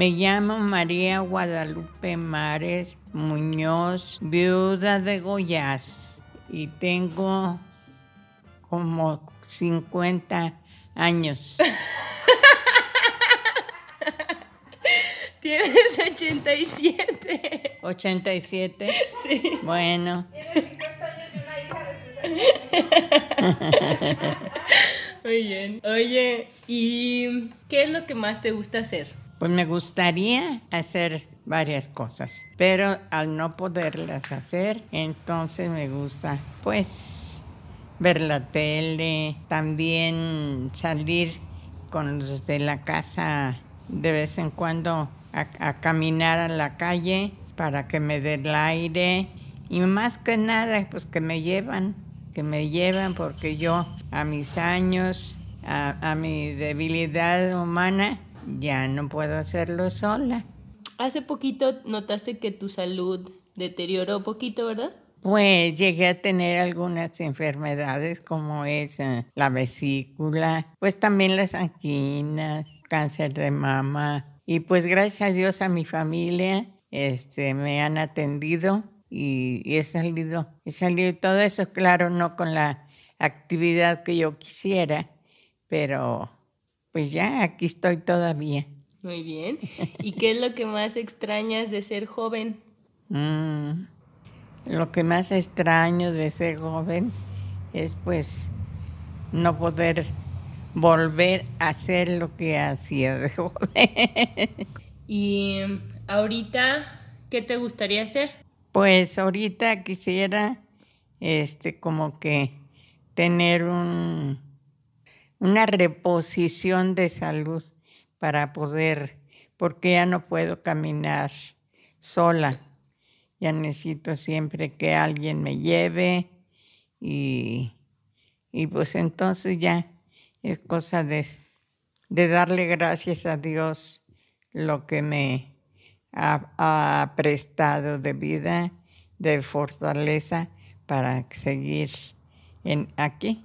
Me llamo María Guadalupe Mares Muñoz, viuda de Goyás, y tengo como 50 años. Tienes 87. 87. Sí. Bueno, Muy bien. Oye, ¿y qué es lo que más te gusta hacer? Pues me gustaría hacer varias cosas, pero al no poderlas hacer, entonces me gusta pues ver la tele, también salir con los de la casa de vez en cuando a, caminar a la calle para que me dé el aire. Y más que nada pues que me llevan, que me llevan porque yo a mis años, a mi debilidad humana, ya no puedo hacerlo sola. Hace poquito notaste que tu salud deterioró poquito, ¿verdad? Pues llegué a tener algunas enfermedades como es eh, la vesícula, pues también las anginas, cáncer de mama y pues gracias a Dios a mi familia este me han atendido y, y he salido, he salido todo eso, claro, no con la actividad que yo quisiera, pero pues ya aquí estoy todavía. Muy bien. ¿Y qué es lo que más extrañas de ser joven? Mm, Lo que más extraño de ser joven es pues no poder volver a hacer lo que hacía de joven. ¿Y ahorita qué te gustaría hacer? Pues ahorita quisiera este como que tener un una reposición de salud para poder porque ya no puedo caminar sola. Ya necesito siempre que alguien me lleve y, y pues entonces ya es cosa de, de darle gracias a Dios lo que me ha, ha prestado de vida, de fortaleza para seguir en, aquí.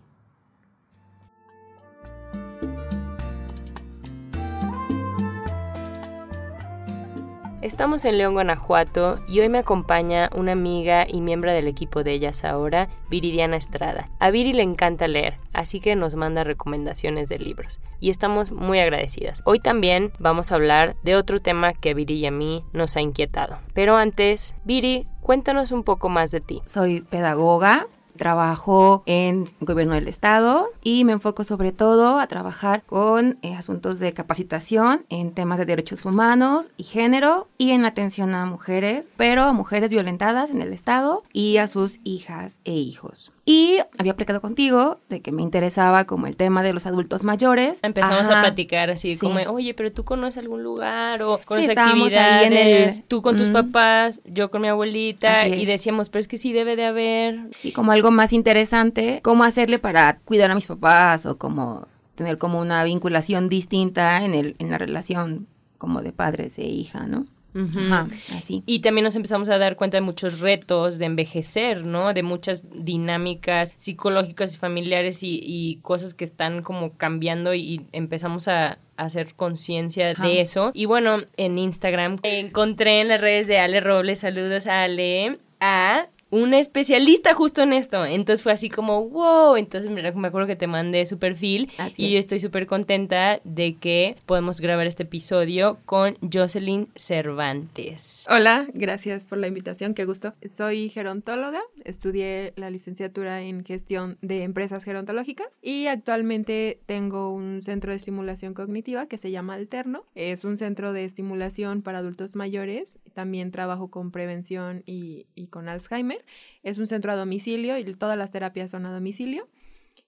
Estamos en León, Guanajuato y hoy me acompaña una amiga y miembro del equipo de ellas ahora, Viridiana Estrada. A Viri le encanta leer, así que nos manda recomendaciones de libros y estamos muy agradecidas. Hoy también vamos a hablar de otro tema que a Viri y a mí nos ha inquietado. Pero antes, Viri, cuéntanos un poco más de ti. Soy pedagoga, trabajo en gobierno del estado y me enfoco sobre todo a trabajar con eh, asuntos de capacitación en temas de derechos humanos y género y en atención a mujeres, pero a mujeres violentadas en el estado y a sus hijas e hijos. Y había platicado contigo de que me interesaba como el tema de los adultos mayores. Empezamos Ajá. a platicar así Sí. como, oye, pero tú conoces algún lugar o conoces estábamos actividades, ahí en el- tú con tus Mm. papás, yo con mi abuelita y decíamos, pero es que sí debe de haber. Sí, como algo más interesante, cómo hacerle para cuidar a mis papás o como tener como una vinculación distinta en, el, en la relación como de padres e hija, ¿no? Ujú. Ajá, así. Y también nos empezamos a dar cuenta de muchos retos de envejecer, ¿no? De muchas dinámicas psicológicas y familiares y, y cosas que están como cambiando y empezamos a, hacer conciencia de eso. Y bueno, en Instagram encontré en las redes de Ale Robles, saludos a Ale, a un especialista justo en esto. Entonces fue así como, wow. Entonces me acuerdo que te mandé su perfil y yo estoy súper contenta de que podemos grabar este episodio con Jocelyn Cervantes. Hola, gracias por la invitación, qué gusto. Soy gerontóloga, estudié la licenciatura en gestión de empresas gerontológicas y actualmente tengo un centro de estimulación cognitiva que se llama Alterno. Es un centro de estimulación para adultos mayores. También trabajo con prevención y, y con Alzheimer. Es un centro a domicilio y todas las terapias son a domicilio.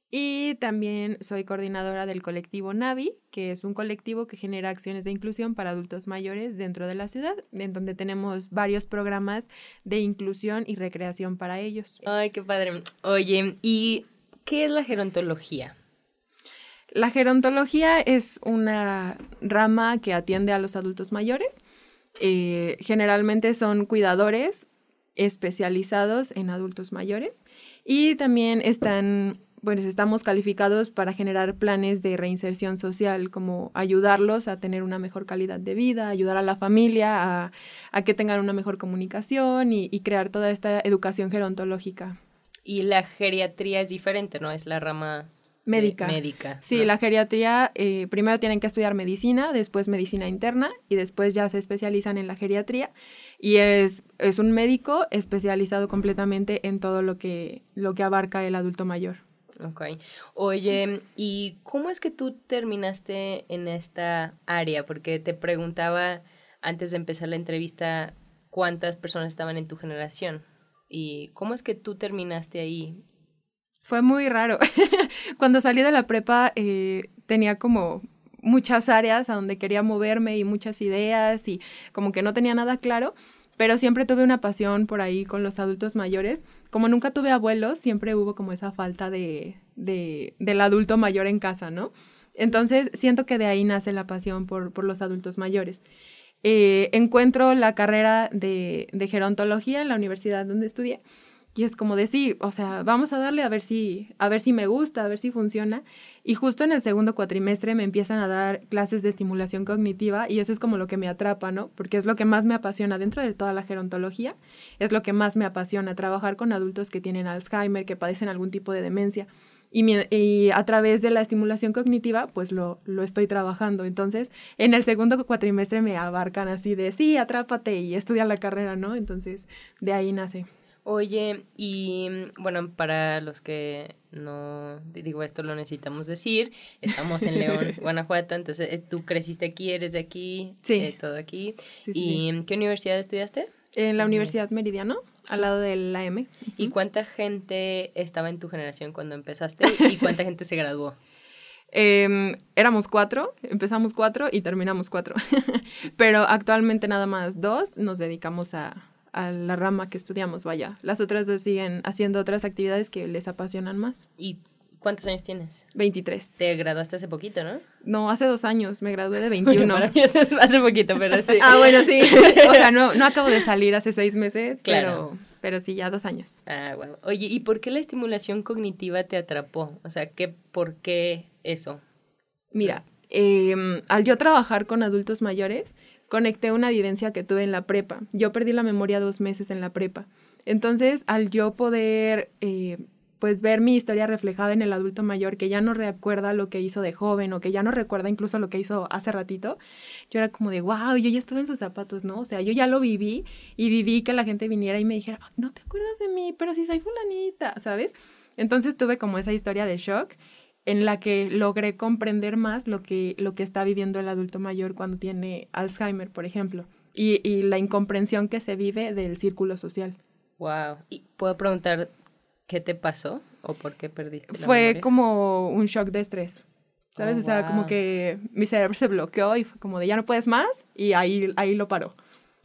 Y también soy coordinadora del colectivo Navi, que es un colectivo que genera acciones de inclusión para adultos mayores dentro de la ciudad, en donde tenemos varios programas de inclusión y recreación para ellos. Ay, qué padre. Oye, ¿y qué es la gerontología? La gerontología es una rama que atiende a los adultos mayores. Eh, generalmente son cuidadores especializados en adultos mayores y también están, pues estamos calificados para generar planes de reinserción social, como ayudarlos a tener una mejor calidad de vida, ayudar a la familia a, que tengan una mejor comunicación y, y crear toda esta educación gerontológica. Y la geriatría es diferente, ¿no? Es la rama médica. médica. Sí, la geriatría, eh, primero tienen que estudiar medicina, después medicina interna y después ya se especializan en la geriatría. Y es, es un médico especializado completamente en todo lo que, lo que abarca el adulto mayor. Ok. Oye, ¿y cómo es que tú terminaste en esta área? Porque te preguntaba antes de empezar la entrevista cuántas personas estaban en tu generación. ¿Y cómo es que tú terminaste ahí? Fue muy raro. Cuando salí de la prepa eh, tenía como muchas áreas a donde quería moverme y muchas ideas y como que no tenía nada claro, pero siempre tuve una pasión por ahí con los adultos mayores. Como nunca tuve abuelos, siempre hubo como esa falta de, de del adulto mayor en casa, ¿no? Entonces siento que de ahí nace la pasión por, por los adultos mayores. Eh, encuentro la carrera de, de gerontología en la universidad donde estudié y es como de o sea, vamos a darle a ver si, a ver si me gusta, a ver si funciona. Y justo en el segundo cuatrimestre me empiezan a dar clases de estimulación cognitiva y eso es como lo que me atrapa, ¿no? Porque es lo que más me apasiona dentro de toda la gerontología, es lo que más me apasiona, trabajar con adultos que tienen Alzheimer, que padecen algún tipo de demencia. Y, a través de la estimulación cognitiva, pues lo, lo estoy trabajando. Entonces, en el segundo cuatrimestre me abarcan así de, sí, atrápate y estudia la carrera, ¿no? Entonces, de ahí nace. Oye, y mm, bueno, para los que no digo esto lo necesitamos decir, estamos en León, Guanajuato, entonces eh, tú creciste aquí, eres de aquí, sí. Eh, todo aquí. ¿Y en qué universidad estudiaste? En la Universidad Meridiano, al lado del AM. ¿Y cuánta gente estaba en tu generación cuando empezaste y cuánta gente se graduó? Em, éramos cuatro, empezamos cuatro y terminamos cuatro, pero actualmente nada más dos nos dedicamos a, a la rama que estudiamos, vaya. Las otras dos siguen haciendo otras actividades que les apasionan más. ¿Y cuántos años tienes? 23. Te graduaste hace poquito, ¿no? No, hace dos años, me gradué de 21. para mí hace poquito, pero sí. ah, bueno, sí. o sea, no, no acabo de salir hace seis meses, pero, pero sí, ya dos años. Ah, bueno. Oye, ¿y por qué la estimulación cognitiva te atrapó? O sea, ¿qué, ¿por qué eso? Mira, em, al yo trabajar con adultos mayores, conecté una vivencia que tuve en la prepa. Yo perdí la memoria dos meses en la prepa. Entonces, al yo poder, eh, pues, ver mi historia reflejada en el adulto mayor, que ya no recuerda lo que hizo de joven o que ya no recuerda incluso lo que hizo hace ratito, yo era como de, wow, yo ya estaba en sus zapatos, ¿no? O sea, yo ya lo viví y viví que la gente viniera y me dijera, no te acuerdas de mí, pero si soy fulanita, ¿sabes? Entonces tuve como esa historia de shock en la que logré comprender más lo que, lo que está viviendo el adulto mayor cuando tiene Alzheimer, por ejemplo, y, y la incomprensión que se vive del círculo social. Wow. ¿Y puedo preguntar qué te pasó o por qué perdiste la Fue como un shock de estrés. ¿Sabes? Oh, o sea, como que mi cerebro se bloqueó y fue como de ya no puedes más y ahí, ahí lo paró.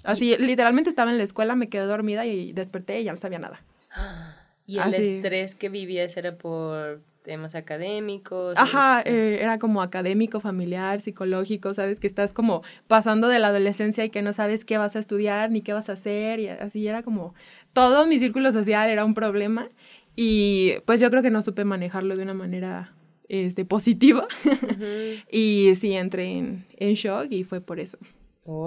Así, literalmente estaba en la escuela, me quedé dormida y desperté y ya no sabía nada. ¿Y el estrés que vivías era por temas académicos. Ajá, eh, era como académico, familiar, psicológico, sabes que estás como pasando de la adolescencia y que no sabes qué vas a estudiar ni qué vas a hacer y así era como todo mi círculo social era un problema y pues yo creo que no supe manejarlo de una manera este, positiva y sí entré en, en shock y fue por eso.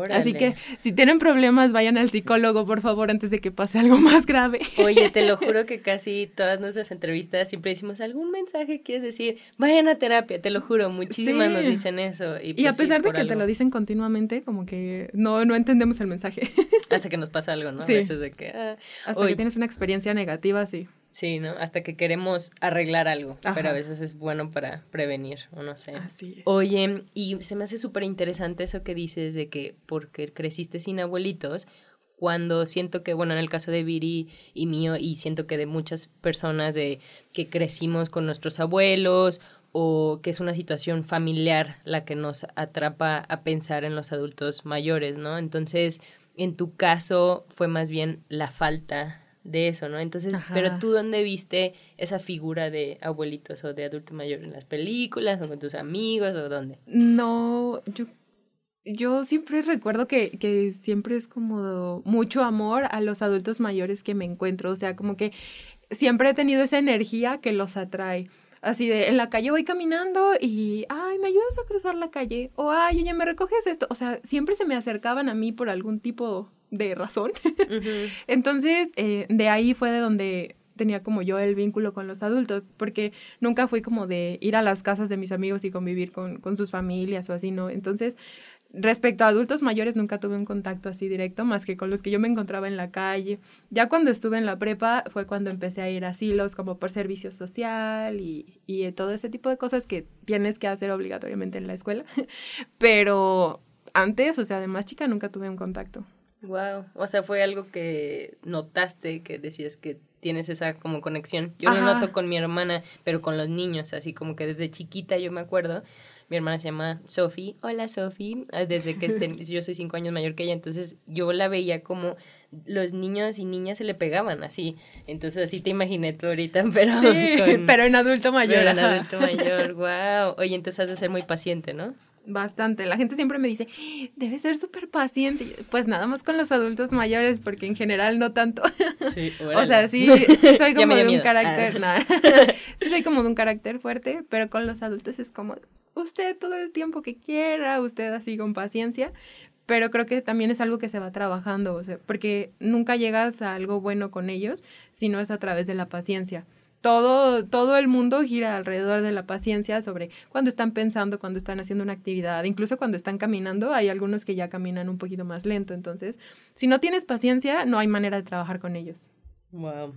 Así que si tienen problemas, vayan al psicólogo, por favor, antes de que pase algo más grave. Oye, te lo juro que casi todas nuestras entrevistas siempre decimos algún mensaje quieres decir, vayan a terapia, te lo juro, muchísimas nos dicen eso. Y, a pues pesar de que te lo dicen continuamente, como que no, no entendemos el mensaje. Hasta que nos pasa algo, ¿no? A veces de que... Ah, Hasta que tienes una experiencia negativa, sí. Sí, ¿no? Hasta que queremos arreglar algo, pero a veces es bueno para prevenir, o no sé. Así es. Oye, y se me hace súper interesante eso que dices de que porque creciste sin abuelitos, cuando siento que, bueno, en el caso de Viri y mío, y siento que de muchas personas de que crecimos con nuestros abuelos o que es una situación familiar la que nos atrapa a pensar en los adultos mayores, ¿no? Entonces, en tu caso fue más bien la falta de eso, ¿no? Entonces, pero tú dónde viste esa figura de abuelitos o de adulto mayor en las películas o con tus amigos o dónde? No, yo yo siempre recuerdo que, que siempre es como mucho amor a los adultos mayores que me encuentro, o sea, como que siempre he tenido esa energía que los atrae. Así de, en la calle voy caminando y, ay, ¿me ayudas a cruzar la calle? O, ay, oye, ¿me recoges esto? O sea, siempre se me acercaban a mí por algún tipo de razón. Entonces, eh, de ahí fue de donde tenía como yo el vínculo con los adultos, porque nunca fui como de ir a las casas de mis amigos y convivir con, con sus familias o así, ¿no? Entonces, respecto a adultos mayores, nunca tuve un contacto así directo, más que con los que yo me encontraba en la calle. Ya cuando estuve en la prepa fue cuando empecé a ir a asilos como por servicio social y, y todo ese tipo de cosas que tienes que hacer obligatoriamente en la escuela. Pero antes, o sea, de más chica, nunca tuve un contacto. Wow, o sea, fue algo que notaste, que decías que tienes esa como conexión. Yo lo noto con mi hermana, pero con los niños, así como que desde chiquita yo me acuerdo. Mi hermana se llama Sophie. Hola, Sophie. Ah, desde que yo soy cinco años mayor que ella, entonces yo la veía como los niños y niñas se le pegaban así. Entonces así te imaginé tú ahorita, pero... pero en adulto mayor. Pero en adulto mayor, wow. Oye, entonces has de ser muy paciente, ¿no? Bastante. La gente siempre me dice, debe ser súper paciente. Pues nada más con los adultos mayores, porque en general no tanto. Sí, o sea, sí, soy como de un carácter, ah. sí soy como de un carácter fuerte, pero con los adultos es como, usted todo el tiempo que quiera, usted así con paciencia. Pero creo que también es algo que se va trabajando, o sea, porque nunca llegas a algo bueno con ellos si no es a través de la paciencia todo, todo el mundo gira alrededor de la paciencia sobre cuando están pensando, cuando están haciendo una actividad, incluso cuando están caminando, hay algunos que ya caminan un poquito más lento. Entonces, si no tienes paciencia, no hay manera de trabajar con ellos. Wow.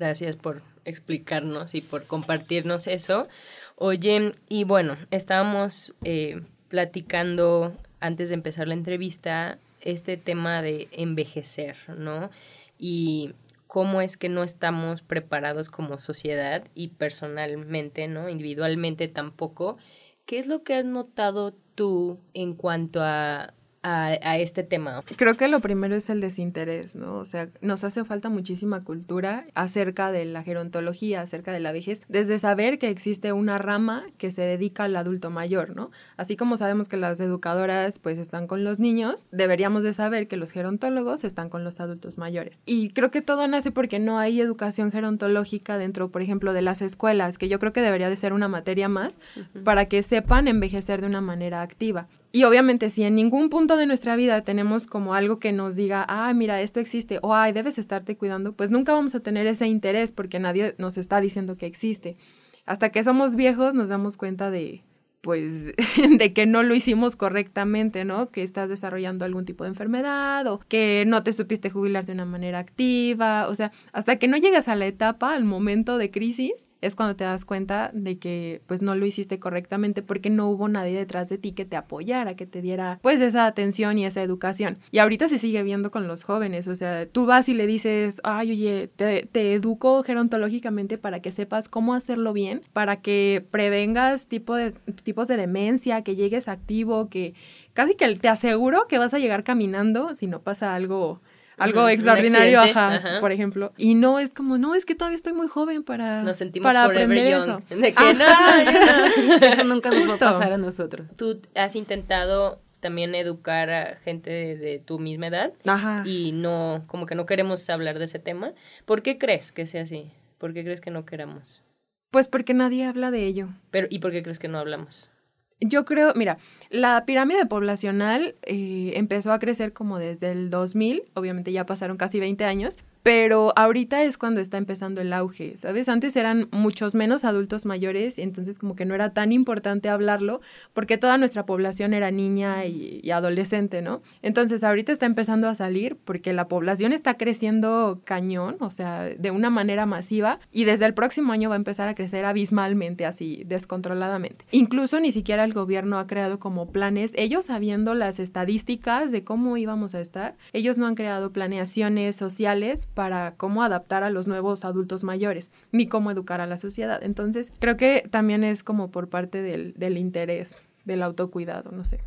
Gracias por explicarnos y por compartirnos eso. Oye, y bueno, estábamos eh, platicando antes de empezar la entrevista este tema de envejecer, ¿no? Y cómo es que no estamos preparados como sociedad y personalmente, ¿no? Individualmente tampoco. ¿Qué es lo que has notado tú en cuanto a a, este tema? Creo que lo primero es el desinterés, ¿no? O sea, nos hace falta muchísima cultura acerca de la gerontología, acerca de la vejez, desde saber que existe una rama que se dedica al adulto mayor, ¿no? Así como sabemos que las educadoras pues están con los niños, deberíamos de saber que los gerontólogos están con los adultos mayores. Y creo que todo nace porque no hay educación gerontológica dentro, por ejemplo, de las escuelas, que yo creo que debería de ser una materia más para que sepan envejecer de una manera activa. Y obviamente si en ningún punto de nuestra vida tenemos como algo que nos diga, ah, mira, esto existe, o ay, debes estarte cuidando, pues nunca vamos a tener ese interés porque nadie nos está diciendo que existe. Hasta que somos viejos nos damos cuenta de, pues, de que no lo hicimos correctamente, ¿no? Que estás desarrollando algún tipo de enfermedad o que no te supiste jubilar de una manera activa, o sea, hasta que no llegas a la etapa, al momento de crisis, es cuando te das cuenta de que pues no lo hiciste correctamente porque no hubo nadie detrás de ti que te apoyara, que te diera pues esa atención y esa educación. Y ahorita se sigue viendo con los jóvenes, o sea, tú vas y le dices, ay, oye, te, educo gerontológicamente para que sepas cómo hacerlo bien, para que prevengas tipo de, tipos de demencia, que llegues activo, que casi que te aseguro que vas a llegar caminando si no pasa algo algo extraordinario, ajá, por ejemplo. Y no es como, no, es que todavía estoy muy joven para, nos sentimos para aprender eso. De que no, eso nunca nos va a pasar a nosotros. Tú has intentado también educar a gente de, tu misma edad Ajá. y no, como que no queremos hablar de ese tema. ¿Por qué crees que sea así? ¿Por qué crees que no queramos? Pues porque nadie habla de ello. Pero, ¿y por qué crees que no hablamos? Yo creo, mira, la pirámide poblacional eh, empezó a crecer como desde el 2000, obviamente ya pasaron casi 20 años, pero ahorita es cuando está empezando el auge, ¿sabes? Antes eran muchos menos adultos mayores, entonces como que no era tan importante hablarlo, porque toda nuestra población era niña y, adolescente, ¿no? Entonces ahorita está empezando a salir porque la población está creciendo cañón, o sea, de una manera masiva, y desde el próximo año va a empezar a crecer abismalmente, así, descontroladamente. Incluso ni siquiera el gobierno ha creado como planes, ellos sabiendo las estadísticas de cómo íbamos a estar, ellos no han creado planeaciones sociales para cómo adaptar a los nuevos adultos mayores, ni cómo educar a la sociedad. Entonces, creo que también es como por parte del, del interés, del autocuidado, no sé.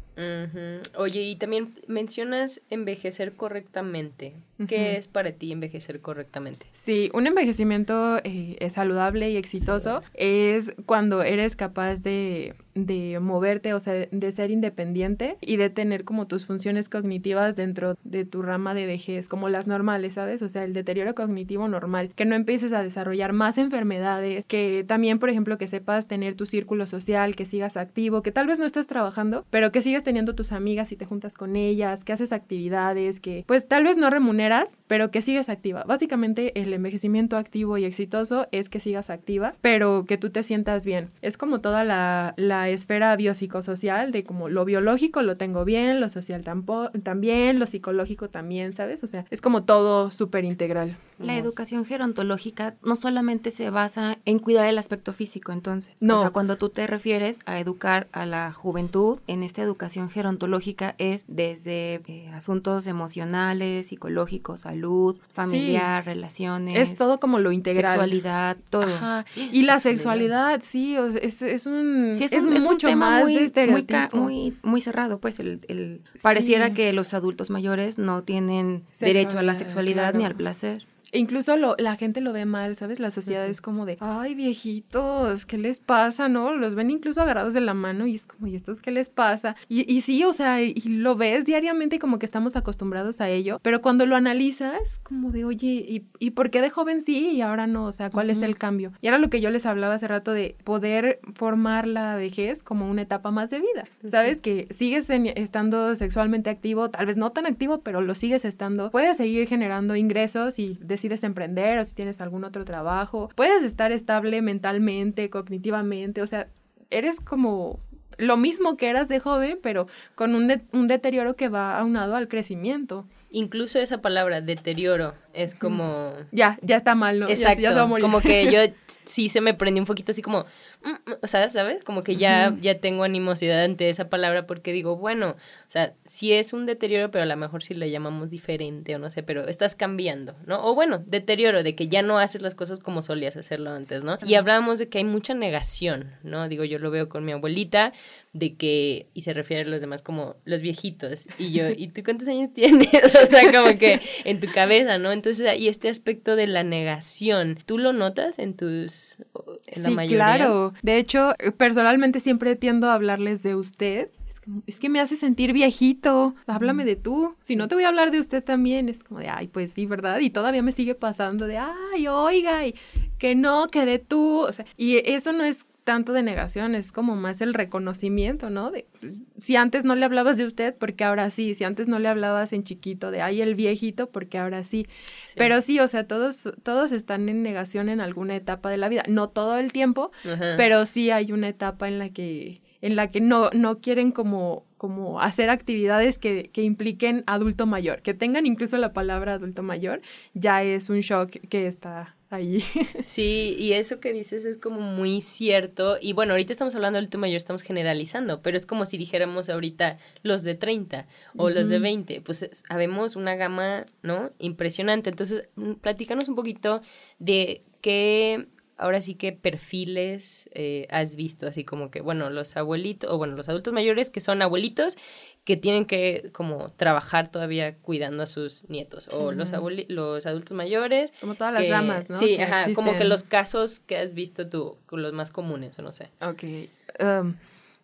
Oye, y también mencionas envejecer correctamente. ¿Qué es para ti envejecer correctamente? Sí, un envejecimiento eh, saludable y exitoso es cuando eres capaz de, de, moverte, o sea, de ser independiente y de tener como tus funciones cognitivas dentro de tu rama de vejez, como las normales, ¿sabes? O sea, el deterioro cognitivo normal, que no empieces a desarrollar más enfermedades, que también, por ejemplo, que sepas tener tu círculo social, que sigas activo, que tal vez no estés trabajando, pero que sigas teniendo tus amigas y te juntas con ellas, que haces actividades, que pues tal vez no remuneras, pero que sigues activa. Básicamente el envejecimiento activo y exitoso es que sigas activa, pero que tú te sientas bien. Es como toda la, la esfera biopsicosocial de como lo biológico lo tengo bien, lo social también, lo psicológico también, ¿sabes? O sea, es como todo súper integral. La educación gerontológica no solamente se basa en cuidar el aspecto físico, entonces. No. O sea, cuando tú te refieres a educar a la juventud, en esta educación gerontológica es desde eh, asuntos emocionales, psicológicos, salud, familiar, relaciones. Es todo como lo integral. Sexualidad, todo. Ajá. Y la sexualidad, sí, es, es un... es, mucho tema más muy, muy, muy, cerrado, pues. El, pareciera que los adultos mayores no tienen derecho a la sexualidad ni al placer. E incluso lo, la gente lo ve mal, ¿sabes? La sociedad es como de, ay, viejitos, ¿qué les pasa, no? Los ven incluso agarrados de la mano y es como, ¿y estos qué les pasa? Y, y sí, o sea, y, lo ves diariamente como que estamos acostumbrados a ello, pero cuando lo analizas, como de, oye, ¿y, y por qué de joven sí y ahora no? O sea, ¿cuál es el cambio? Y era lo que yo les hablaba hace rato de poder formar la vejez como una etapa más de vida, ¿sabes? Que sigues estando sexualmente activo, tal vez no tan activo, pero lo sigues estando, puedes seguir generando ingresos y decir decides emprender o si tienes algún otro trabajo. Puedes estar estable mentalmente, cognitivamente, o sea, eres como lo mismo que eras de joven, pero con un, un deterioro que va aunado al crecimiento. Incluso esa palabra, deterioro, es como... Ya, ya está mal, ¿no? Exacto, ya, como que yo sí se me prendió un poquito así como, mm, mm", o sea, ¿sabes? Como que ya, ya tengo animosidad ante esa palabra porque digo, bueno, o sea, sí es un deterioro, pero a lo mejor sí le llamamos diferente o no sé, pero estás cambiando, ¿no? O bueno, deterioro, de que ya no haces las cosas como solías hacerlo antes, ¿no? Y hablábamos de que hay mucha negación, ¿no? Digo, yo lo veo con mi abuelita, de que, y se refiere a los demás como los viejitos, y yo, ¿y tú cuántos años tienes? o sea, como que en tu cabeza, ¿no? Entonces, y este aspecto de la negación, ¿tú lo notas en tus, en la sí, claro. De hecho, personalmente siempre tiendo a hablarles de usted. Es que me hace sentir viejito, háblame de tú, si no te voy a hablar de usted también, es como de, ay, pues sí, ¿verdad? Y todavía me sigue pasando de, ay, oiga, y que no, que de tú, o sea, y eso no es tanto de negación, es como más el reconocimiento, ¿no? De, pues, si antes no le hablabas de usted, porque ahora sí, si antes no le hablabas en chiquito de, ay, el viejito, porque ahora sí. Pero sí, o sea, todos, todos están en negación en alguna etapa de la vida, no todo el tiempo, pero sí hay una etapa en la que, en la que no, no quieren como, como hacer actividades que, que impliquen adulto mayor, que tengan incluso la palabra adulto mayor, ya es un shock que está ahí. Sí, y eso que dices es como muy cierto. Y bueno, ahorita estamos hablando del adulto mayor, estamos generalizando, pero es como si dijéramos ahorita los de 30 o los de 20. Pues habemos una gama, ¿no? Impresionante. Entonces, mm, platícanos un poquito de qué ahora sí que perfiles eh, has visto, así como que, bueno, los abuelitos, o bueno, los adultos mayores que son abuelitos que tienen que como trabajar todavía cuidando a sus nietos, o los, los adultos mayores. Como todas las ramas, ¿no? Sí, ajá, como que los casos que has visto tú, los más comunes, o no sé. Ok. Um,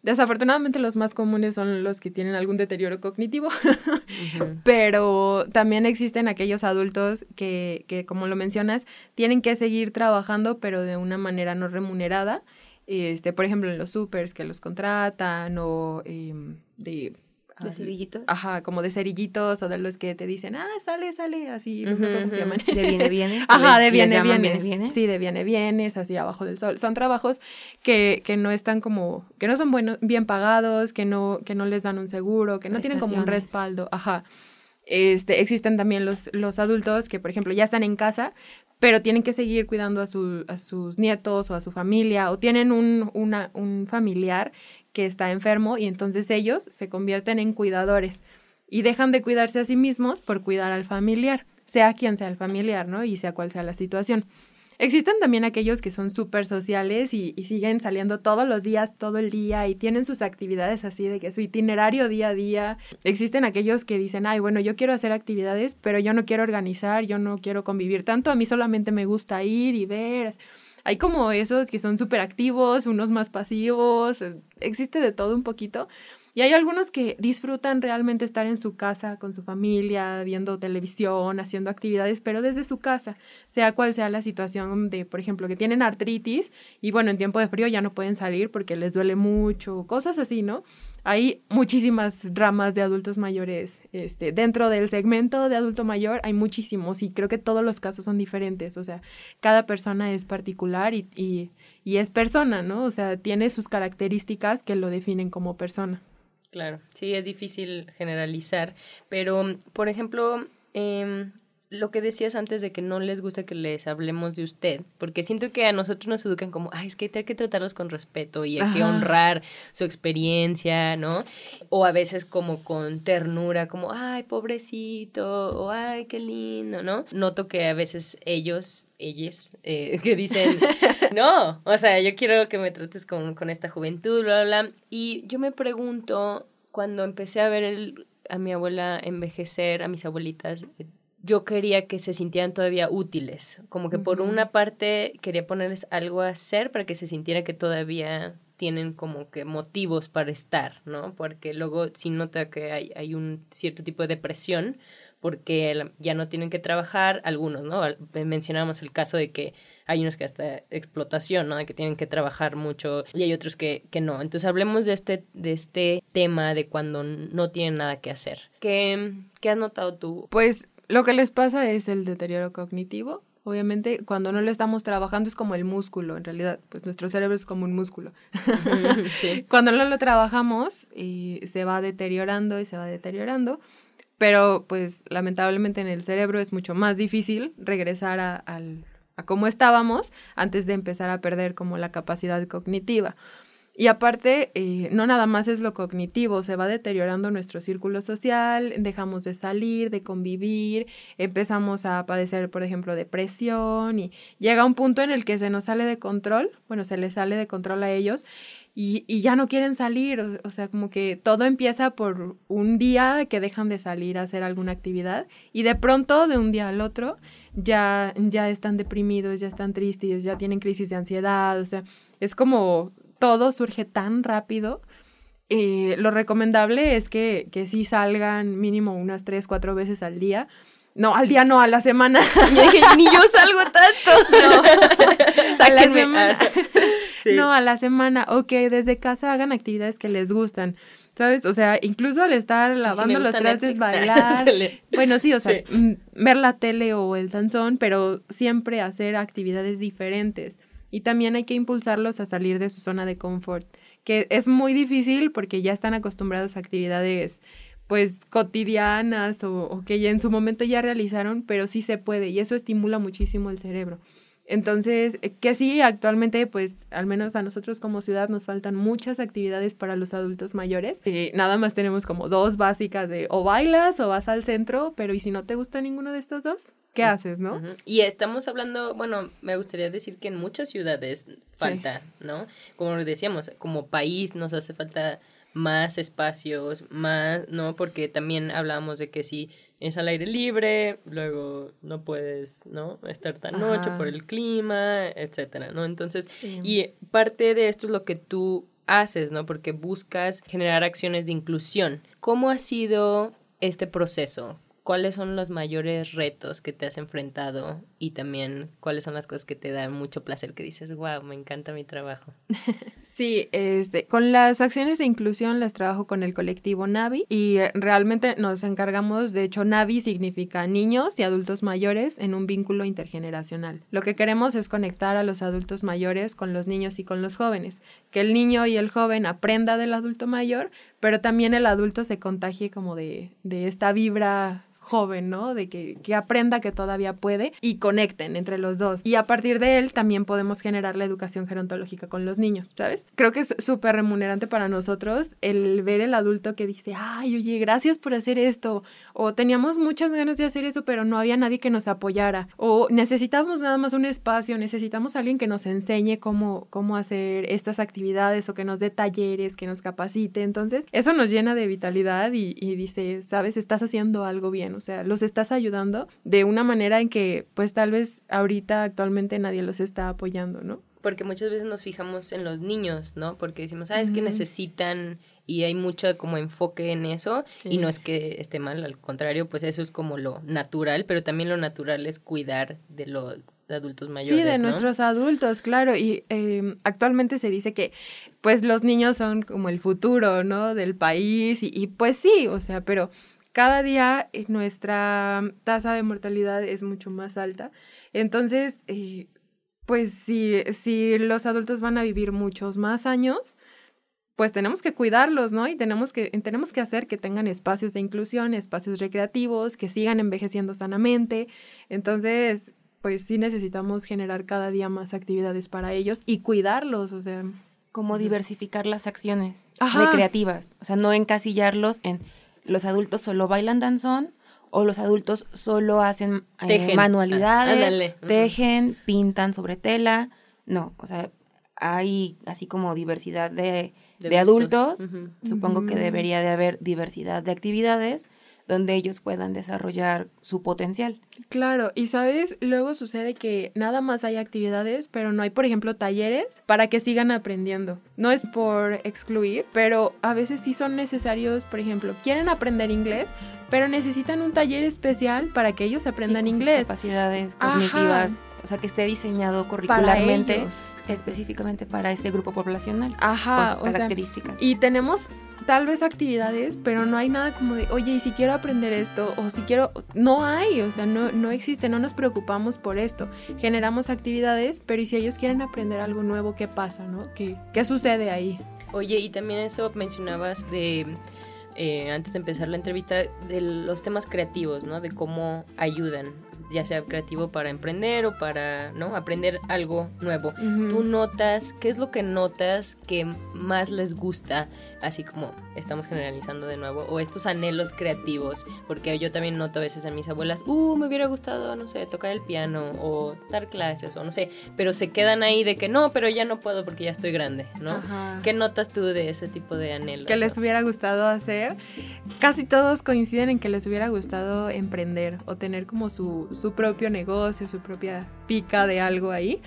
Desafortunadamente los más comunes son los que tienen algún deterioro cognitivo, pero también existen aquellos adultos que, que, como lo mencionas, tienen que seguir trabajando, pero de una manera no remunerada. Este, por ejemplo, en los supers que los contratan o em, de ¿De cerillitos? Ajá, como de cerillitos o de los que te dicen, ah, sale, sale, así, no sé cómo se llaman. De viene, viene. Ajá, de viene, viene, viene. Sí, de viene, vienes, así abajo del sol. Son trabajos que, que no están como, que no son buenos, bien pagados, que no, que no les dan un seguro, que no tienen como un respaldo. Ajá. Este, existen también los, los adultos que, por ejemplo, ya están en casa, pero tienen que seguir cuidando a, su, a sus nietos o a su familia, o tienen un, una- un familiar que está enfermo y entonces ellos se convierten en cuidadores y dejan de cuidarse a sí mismos por cuidar al familiar, sea quien sea el familiar, ¿no? Y sea cual sea la situación. Existen también aquellos que son súper sociales y, y siguen saliendo todos los días, todo el día y tienen sus actividades así de que su itinerario día a día. Existen aquellos que dicen, ay, bueno, yo quiero hacer actividades, pero yo no quiero organizar, yo no quiero convivir tanto, a mí solamente me gusta ir y ver. Hay como esos que son súper activos, unos más pasivos, eh, existe de todo un poquito. Y hay algunos que disfrutan realmente estar en su casa con su familia, viendo televisión, haciendo actividades, pero desde su casa, sea cual sea la situación de, por ejemplo, que tienen artritis y bueno, en tiempo de frío ya no pueden salir porque les duele mucho, cosas así, ¿no? Hay muchísimas ramas de adultos mayores. Este, dentro del segmento de adulto mayor hay muchísimos y creo que todos los casos son diferentes. O sea, cada persona es particular y, y, y es persona, ¿no? O sea, tiene sus características que lo definen como persona. Claro, sí, es difícil generalizar, pero, por ejemplo, em, lo que decías antes de que no les gusta que les hablemos de usted, porque siento que a nosotros nos educan como, ay, es que hay que tratarlos con respeto y hay que honrar su experiencia, ¿no? O a veces como con ternura, como, ay, pobrecito, o ay, qué lindo, ¿no? Noto que a veces ellos, ellas, eh, que dicen, no, o sea, yo quiero que me trates con, con esta juventud, bla, bla, bla. Y yo me pregunto, cuando empecé a ver el- a mi abuela envejecer, a mis abuelitas, yo quería que se sintieran todavía útiles, como que por una parte quería ponerles algo a hacer para que se sintiera que todavía tienen como que motivos para estar, ¿no? Porque luego sí nota que hay, hay un cierto tipo de depresión porque ya no tienen que trabajar, algunos, ¿no? Al- Mencionábamos el caso de que hay unos que hasta explotación, ¿no? De que tienen que trabajar mucho y hay otros que, que no. Entonces hablemos de este, de este tema de cuando no tienen nada que hacer. ¿Qué, qué has notado tú? Pues lo que les pasa es el deterioro cognitivo. Obviamente, cuando no lo estamos trabajando es como el músculo, en realidad, pues nuestro cerebro es como un músculo. sí. Cuando no lo trabajamos y se va deteriorando y se va deteriorando, pero pues lamentablemente en el cerebro es mucho más difícil regresar a, al- a cómo estábamos antes de empezar a perder como la capacidad cognitiva. Y aparte, eh, no nada más es lo cognitivo, se va deteriorando nuestro círculo social, dejamos de salir, de convivir, empezamos a padecer, por ejemplo, depresión y llega un punto en el que se nos sale de control, bueno, se les sale de control a ellos y, y ya no quieren salir, o, o sea, como que todo empieza por un día que dejan de salir a hacer alguna actividad y de pronto, de un día al otro, ya, ya están deprimidos, ya están tristes, ya tienen crisis de ansiedad, o sea, es como todo surge tan rápido. Eh, lo recomendable es que, que sí salgan mínimo unas tres, cuatro veces al día. No, al día no, a la semana. Ni yo salgo tanto. a la semana. Ah, sí. No, a la semana. O que desde casa hagan actividades que les gustan. ¿Sabes? O sea, incluso al estar lavando los trastes, bailar. Bueno, sí, o sea, Sí. mm, ver la tele o el danzón, pero siempre hacer actividades diferentes. Y también hay que impulsarlos a salir de su zona de confort, que es muy difícil porque ya están acostumbrados a actividades pues cotidianas o, que ya en su momento ya realizaron, pero sí se puede y eso estimula muchísimo el cerebro. Entonces, eh, que sí, actualmente, pues, al menos a nosotros como ciudad nos faltan muchas actividades para los adultos mayores. Eh, nada más tenemos como dos básicas de o bailas o vas al centro, pero ¿y si no te gusta ninguno de estos dos? ¿Qué haces, no? Y estamos hablando, bueno, me gustaría decir que en muchas ciudades falta, ¿no? Como decíamos, como país nos hace falta más espacios, más, ¿no? Porque también hablábamos de que si es al aire libre, luego no puedes, ¿no? Estar tan noche por el clima, etcétera, ¿no? Entonces, Sí. y parte de esto es lo que tú haces, ¿no? Porque buscas generar acciones de inclusión. ¿Cómo ha sido este proceso? ¿Cuáles son los mayores retos que te has enfrentado y también cuáles son las cosas que te dan mucho placer, que dices, wow, me encanta mi trabajo. Sí, este, con las acciones de inclusión las trabajo con el colectivo Navi y eh, realmente nos encargamos, de hecho, Navi significa niños y adultos mayores en un vínculo intergeneracional. Lo que queremos es conectar a los adultos mayores con los niños y con los jóvenes, que el niño y el joven aprenda del adulto mayor, pero también el adulto se contagie como de, de esta vibra joven, ¿no? De que, que, aprenda que todavía puede y conecten entre los dos. Y a partir de él también podemos generar la educación gerontológica con los niños, ¿sabes? Creo que es súper remunerante para nosotros el ver el adulto que dice, ay, oye, gracias por hacer esto. O teníamos muchas ganas de hacer eso, pero no había nadie que nos apoyara. O necesitamos nada más un espacio, necesitamos alguien que nos enseñe cómo, cómo hacer estas actividades o que nos dé talleres, que nos capacite. Entonces, eso nos llena de vitalidad y dice, sabes, estás haciendo algo bien o sea, los estás ayudando de una manera en que pues tal vez ahorita actualmente nadie los está apoyando, ¿no? Porque muchas veces nos fijamos en los niños, ¿no? Porque decimos, ah, es que necesitan y hay mucho como enfoque en eso y no es que esté mal, al contrario, pues eso es como lo natural, pero también lo natural es cuidar de los adultos mayores. Sí, de nuestros adultos, claro. Y eh, actualmente se dice que pues los niños son como el futuro, ¿no? Del país y, y pues sí, o sea, pero cada día eh, nuestra tasa de mortalidad es mucho más alta. Entonces, eh, pues si, si los adultos van a vivir muchos más años, pues tenemos que cuidarlos, ¿no? Y tenemos que, tenemos que hacer que tengan espacios de inclusión, espacios recreativos, que sigan envejeciendo sanamente. Entonces, pues sí necesitamos generar cada día más actividades para ellos y cuidarlos, o sea. Como diversificar las acciones recreativas, o sea, no encasillarlos en los adultos solo bailan danzón o los adultos solo hacen eh, manualidades, tejen, pintan sobre tela. No, o sea, hay así como diversidad de, de, adultos. Supongo que debería de haber diversidad de actividades donde ellos puedan desarrollar su potencial. Claro, y sabes, luego sucede que nada más hay actividades, pero no hay, por ejemplo, talleres para que sigan aprendiendo. No es por excluir, pero a veces sí son necesarios, por ejemplo, quieren aprender inglés, pero necesitan un taller especial para que ellos aprendan inglés. capacidades cognitivas, o sea, que esté diseñado curricularmente específicamente para este grupo poblacional. Ajá, con sus características. y tenemos tal vez actividades, pero no hay nada como de, oye, y si quiero aprender esto, o si quiero, no hay, o sea, no, no existe, no nos preocupamos por esto. Generamos actividades, pero y si ellos quieren aprender algo nuevo, ¿qué pasa, no? ¿Qué, qué sucede ahí? Oye, y también eso mencionabas de... Eh, antes de empezar la entrevista, de los temas creativos, ¿no? De cómo ayudan ya sea creativo para emprender o para no aprender algo nuevo. Tú notas, ¿qué es lo que notas que más les gusta? Así como estamos generalizando de nuevo, o estos anhelos creativos, porque yo también noto a veces a mis abuelas, uh, me hubiera gustado, no sé, tocar el piano o dar clases o no sé, pero se quedan ahí de que no, pero ya no puedo porque ya estoy grande, ¿no? ¿Qué notas tú de ese tipo de anhelos? Que les hubiera gustado hacer. Casi todos coinciden en que les hubiera gustado emprender o tener como su su propio negocio, su propia pica de algo ahí.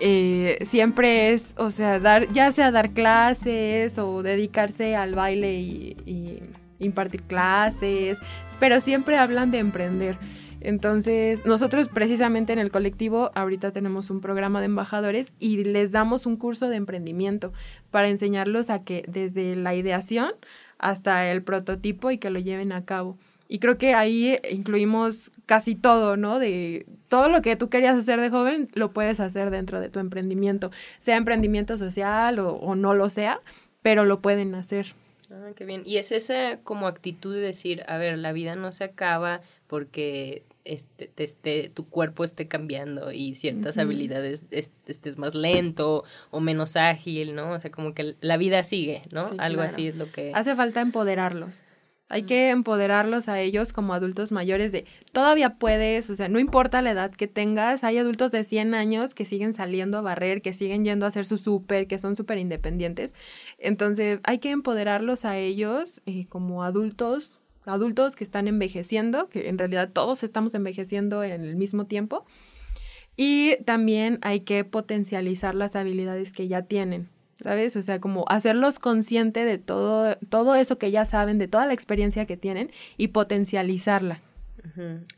Eh, siempre es, o sea, dar, ya sea dar clases o dedicarse al baile y, impartir clases, pero siempre hablan de emprender. Entonces, nosotros precisamente en el colectivo ahorita tenemos un programa de embajadores y les damos un curso de emprendimiento para enseñarlos a que desde la ideación hasta el prototipo y que lo lleven a cabo. Y creo que ahí incluimos casi todo, ¿no? De todo lo que tú querías hacer de joven, lo puedes hacer dentro de tu emprendimiento, sea emprendimiento social o, no lo sea, pero lo pueden hacer. Ah, qué bien. Y es esa como actitud de decir, a ver, la vida no se acaba porque este, este, tu cuerpo esté cambiando y ciertas habilidades estés más lento o menos ágil, ¿no? O sea, como que la vida sigue, ¿no? Algo así es lo que... Hace falta empoderarlos. Hay que empoderarlos a ellos como adultos mayores de todavía puedes, o sea, no importa la edad que tengas, hay adultos de 100 años que siguen saliendo a barrer, que siguen yendo a hacer su súper, que son súper independientes. Entonces, hay que empoderarlos a ellos eh, como adultos, adultos que están envejeciendo, que en realidad todos estamos envejeciendo en el mismo tiempo. Y también hay que potencializar las habilidades que ya tienen. ¿Sabes? O sea, como hacerlos consciente de todo, todo eso que ya saben, de toda la experiencia que tienen y potencializarla.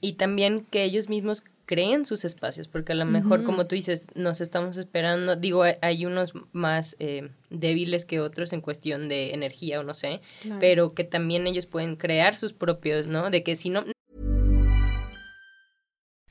Y también que ellos mismos creen sus espacios, porque a lo mejor, como tú dices, nos estamos esperando, digo, hay unos más eh, débiles que otros en cuestión de energía o no sé, pero que también ellos pueden crear sus propios, ¿no? De que si no...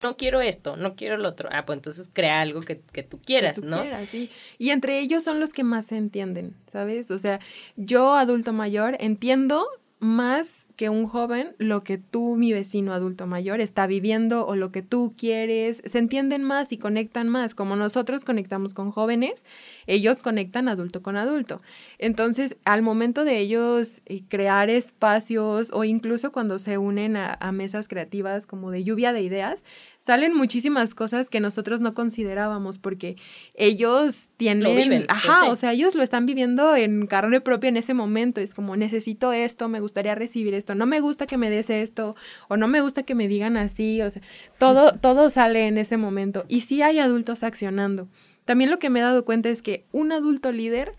No quiero esto, no quiero lo otro. Ah, pues entonces crea algo que, que tú quieras, que tú ¿no? Quieras, sí. Y entre ellos son los que más se entienden, ¿sabes? O sea, yo adulto mayor entiendo más que un joven lo que tú, mi vecino adulto mayor, está viviendo o lo que tú quieres, se entienden más y conectan más. Como nosotros conectamos con jóvenes, ellos conectan adulto con adulto. Entonces, al momento de ellos eh, crear espacios o incluso cuando se unen a, a mesas creativas como de lluvia de ideas, salen muchísimas cosas que nosotros no considerábamos porque ellos tienen, Lo viven, ajá, pues sí. o sea, ellos lo están viviendo en carne propia en ese momento, es como necesito esto, me gustaría recibir esto, no me gusta que me des esto o no me gusta que me digan así, o sea, todo todo sale en ese momento y sí hay adultos accionando. También lo que me he dado cuenta es que un adulto líder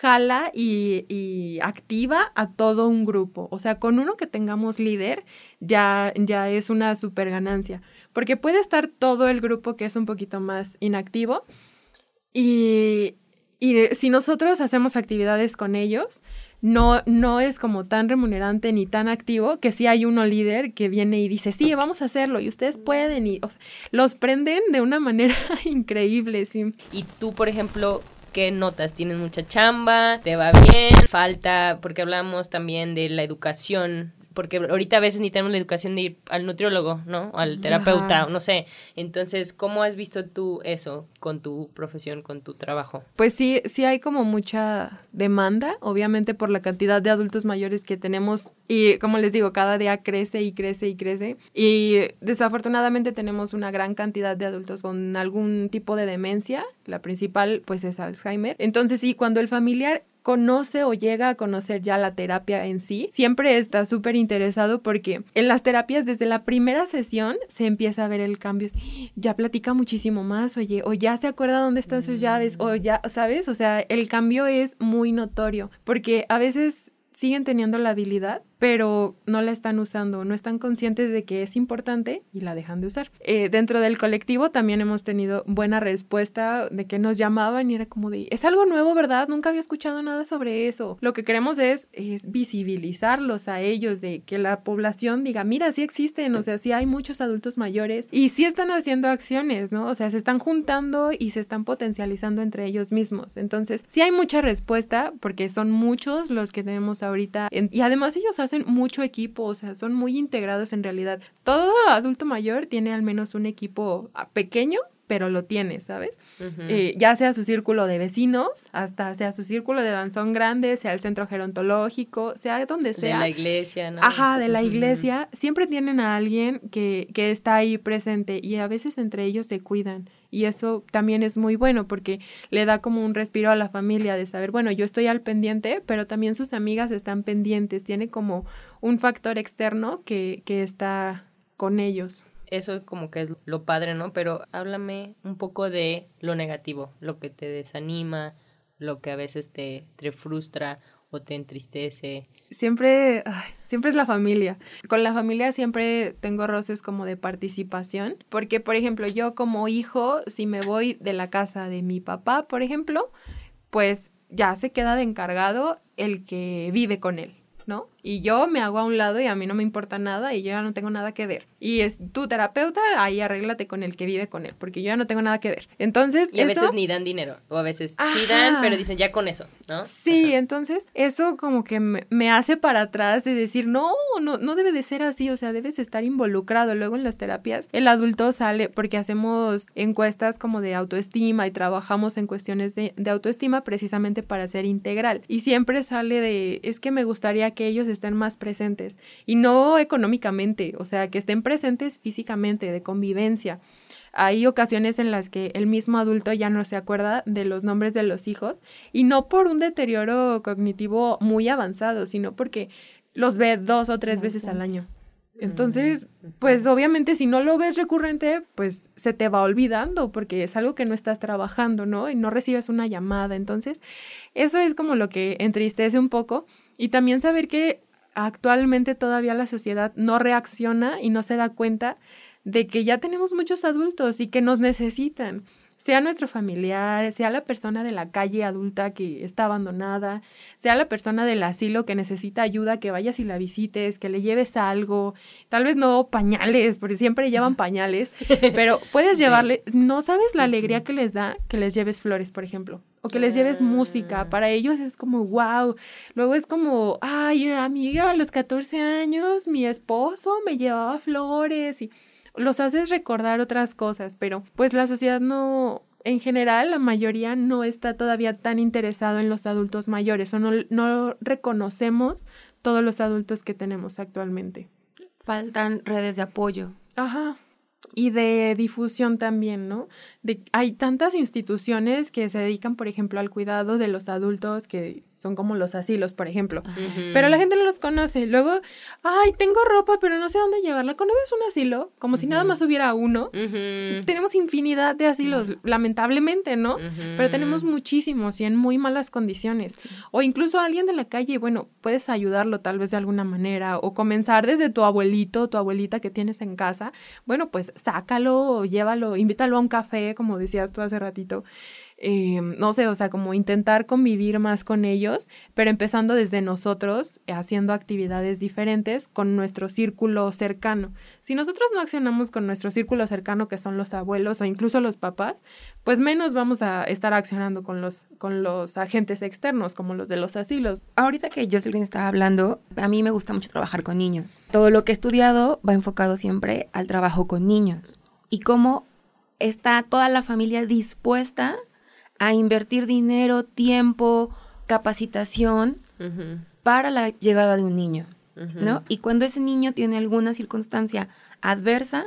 jala y, y, activa a todo un grupo. O sea, con uno que tengamos líder ya, ya es una super ganancia. Porque puede estar todo el grupo que es un poquito más inactivo y, y si nosotros hacemos actividades con ellos, no, no es como tan remunerante ni tan activo que si hay uno líder que viene y dice, sí, vamos a hacerlo y ustedes pueden y los prenden de una manera increíble. Sí. Y tú, por ejemplo, ¿qué notas? ¿Tienes mucha chamba? ¿Te va bien? ¿Falta? Porque hablamos también de la educación porque ahorita a veces ni tenemos la educación de ir al nutriólogo, ¿no? Al terapeuta, no sé. Entonces, ¿cómo has visto tú eso con tu profesión, con tu trabajo? Pues sí, sí hay como mucha demanda, obviamente por la cantidad de adultos mayores que tenemos y como les digo, cada día crece y crece y crece y desafortunadamente tenemos una gran cantidad de adultos con algún tipo de demencia, la principal pues es Alzheimer. Entonces sí, cuando el familiar conoce o llega a conocer ya la terapia en sí, siempre está súper interesado porque en las terapias desde la primera sesión se empieza a ver el cambio. Ya platica muchísimo más, oye, o ya se acuerda dónde están sus llaves, o ya, ¿sabes? O sea, el cambio es muy notorio porque a veces siguen teniendo la habilidad, pero no la están usando, no están conscientes de que es importante y la dejan de usar. Eh, dentro del colectivo también hemos tenido buena respuesta de que nos llamaban y era como de, es algo nuevo, ¿verdad? Nunca había escuchado nada sobre eso. Lo que queremos es, es visibilizarlos a ellos, de que la población diga, mira, sí existen, o sea, sí hay muchos adultos mayores y sí están haciendo acciones, ¿no? O sea, se están juntando y se están potencializando entre ellos mismos. Entonces, sí hay mucha respuesta porque son muchos los que tenemos ahorita y además ellos hacen hacen mucho equipo, o sea, son muy integrados en realidad. Todo adulto mayor tiene al menos un equipo pequeño, pero lo tiene, ¿sabes? Uh -huh. eh, ya sea su círculo de vecinos, hasta sea su círculo de danzón grande, sea el centro gerontológico, sea donde sea. De la iglesia, ¿no? Ajá, de la iglesia. Uh -huh. Siempre tienen a alguien que, que está ahí presente y a veces entre ellos se cuidan. Y eso también es muy bueno porque le da como un respiro a la familia de saber, bueno, yo estoy al pendiente, pero también sus amigas están pendientes. Tiene como un factor externo que, que está con ellos eso como que es lo padre, ¿no? Pero háblame un poco de lo negativo, lo que te desanima, lo que a veces te, te frustra o te entristece. Siempre, siempre es la familia. Con la familia siempre tengo roces como de participación, porque por ejemplo, yo como hijo, si me voy de la casa de mi papá, por ejemplo, pues ya se queda de encargado el que vive con él. ¿no? Y yo me hago a un lado y a mí no me importa nada y yo ya no tengo nada que ver. Y es tu terapeuta, ahí arréglate con el que vive con él, porque yo ya no tengo nada que ver. Entonces, y a eso, veces ni dan dinero, o a veces Ajá. sí dan, pero dicen ya con eso, ¿no? Sí, Ajá. entonces eso como que me, me, hace para atrás de decir, no, no, no debe de ser así, o sea, debes estar involucrado. Luego en las terapias, el adulto sale porque hacemos encuestas como de autoestima y trabajamos en cuestiones de, de autoestima precisamente para ser integral. Y siempre sale de, es que me gustaría que ellos estén más presentes y no económicamente, o sea, que estén presentes físicamente, de convivencia. Hay ocasiones en las que el mismo adulto ya no se acuerda de los nombres de los hijos y no por un deterioro cognitivo muy avanzado, sino porque los ve dos o tres veces al año. Entonces, pues obviamente si no lo ves recurrente, pues se te va olvidando porque es algo que no estás trabajando, ¿no? Y no recibes una llamada. Entonces, eso es como lo que entristece un poco. Y también saber que actualmente todavía la sociedad no reacciona y no se da cuenta de que ya tenemos muchos adultos y que nos necesitan sea nuestro familiar, sea la persona de la calle adulta que está abandonada, sea la persona del asilo que necesita ayuda, que vayas y la visites, que le lleves algo, tal vez no pañales, porque siempre llevan pañales, pero puedes llevarle, no sabes la alegría que les da que les lleves flores, por ejemplo, o que les lleves música, ah. para ellos es como, wow, luego es como, ay, amiga, a los 14 años mi esposo me llevaba flores y los haces recordar otras cosas, pero pues la sociedad no, en general, la mayoría no está todavía tan interesado en los adultos mayores o no, no reconocemos todos los adultos que tenemos actualmente. Faltan redes de apoyo. Ajá. Y de difusión también, ¿no? De, hay tantas instituciones que se dedican, por ejemplo, al cuidado de los adultos que son como los asilos, por ejemplo. Pero la gente no los conoce. Luego, ay, tengo ropa, pero no sé dónde llevarla. ¿Conoces un asilo? Como si nada más hubiera uno. Tenemos infinidad de asilos, lamentablemente, ¿no? Pero tenemos muchísimos y en muy malas condiciones. O incluso alguien de la calle, bueno, puedes ayudarlo tal vez de alguna manera. O comenzar desde tu abuelito, tu abuelita que tienes en casa. Bueno, pues sácalo, llévalo, invítalo a un café, como decías tú hace ratito. Eh, no sé, o sea, como intentar convivir más con ellos, pero empezando desde nosotros, haciendo actividades diferentes con nuestro círculo cercano. Si nosotros no accionamos con nuestro círculo cercano, que son los abuelos o incluso los papás, pues menos vamos a estar accionando con los, con los agentes externos, como los de los asilos. Ahorita que Jocelyn estaba hablando, a mí me gusta mucho trabajar con niños. Todo lo que he estudiado va enfocado siempre al trabajo con niños y cómo está toda la familia dispuesta a invertir dinero, tiempo, capacitación para la llegada de un niño, ¿no? Y cuando ese niño tiene alguna circunstancia adversa,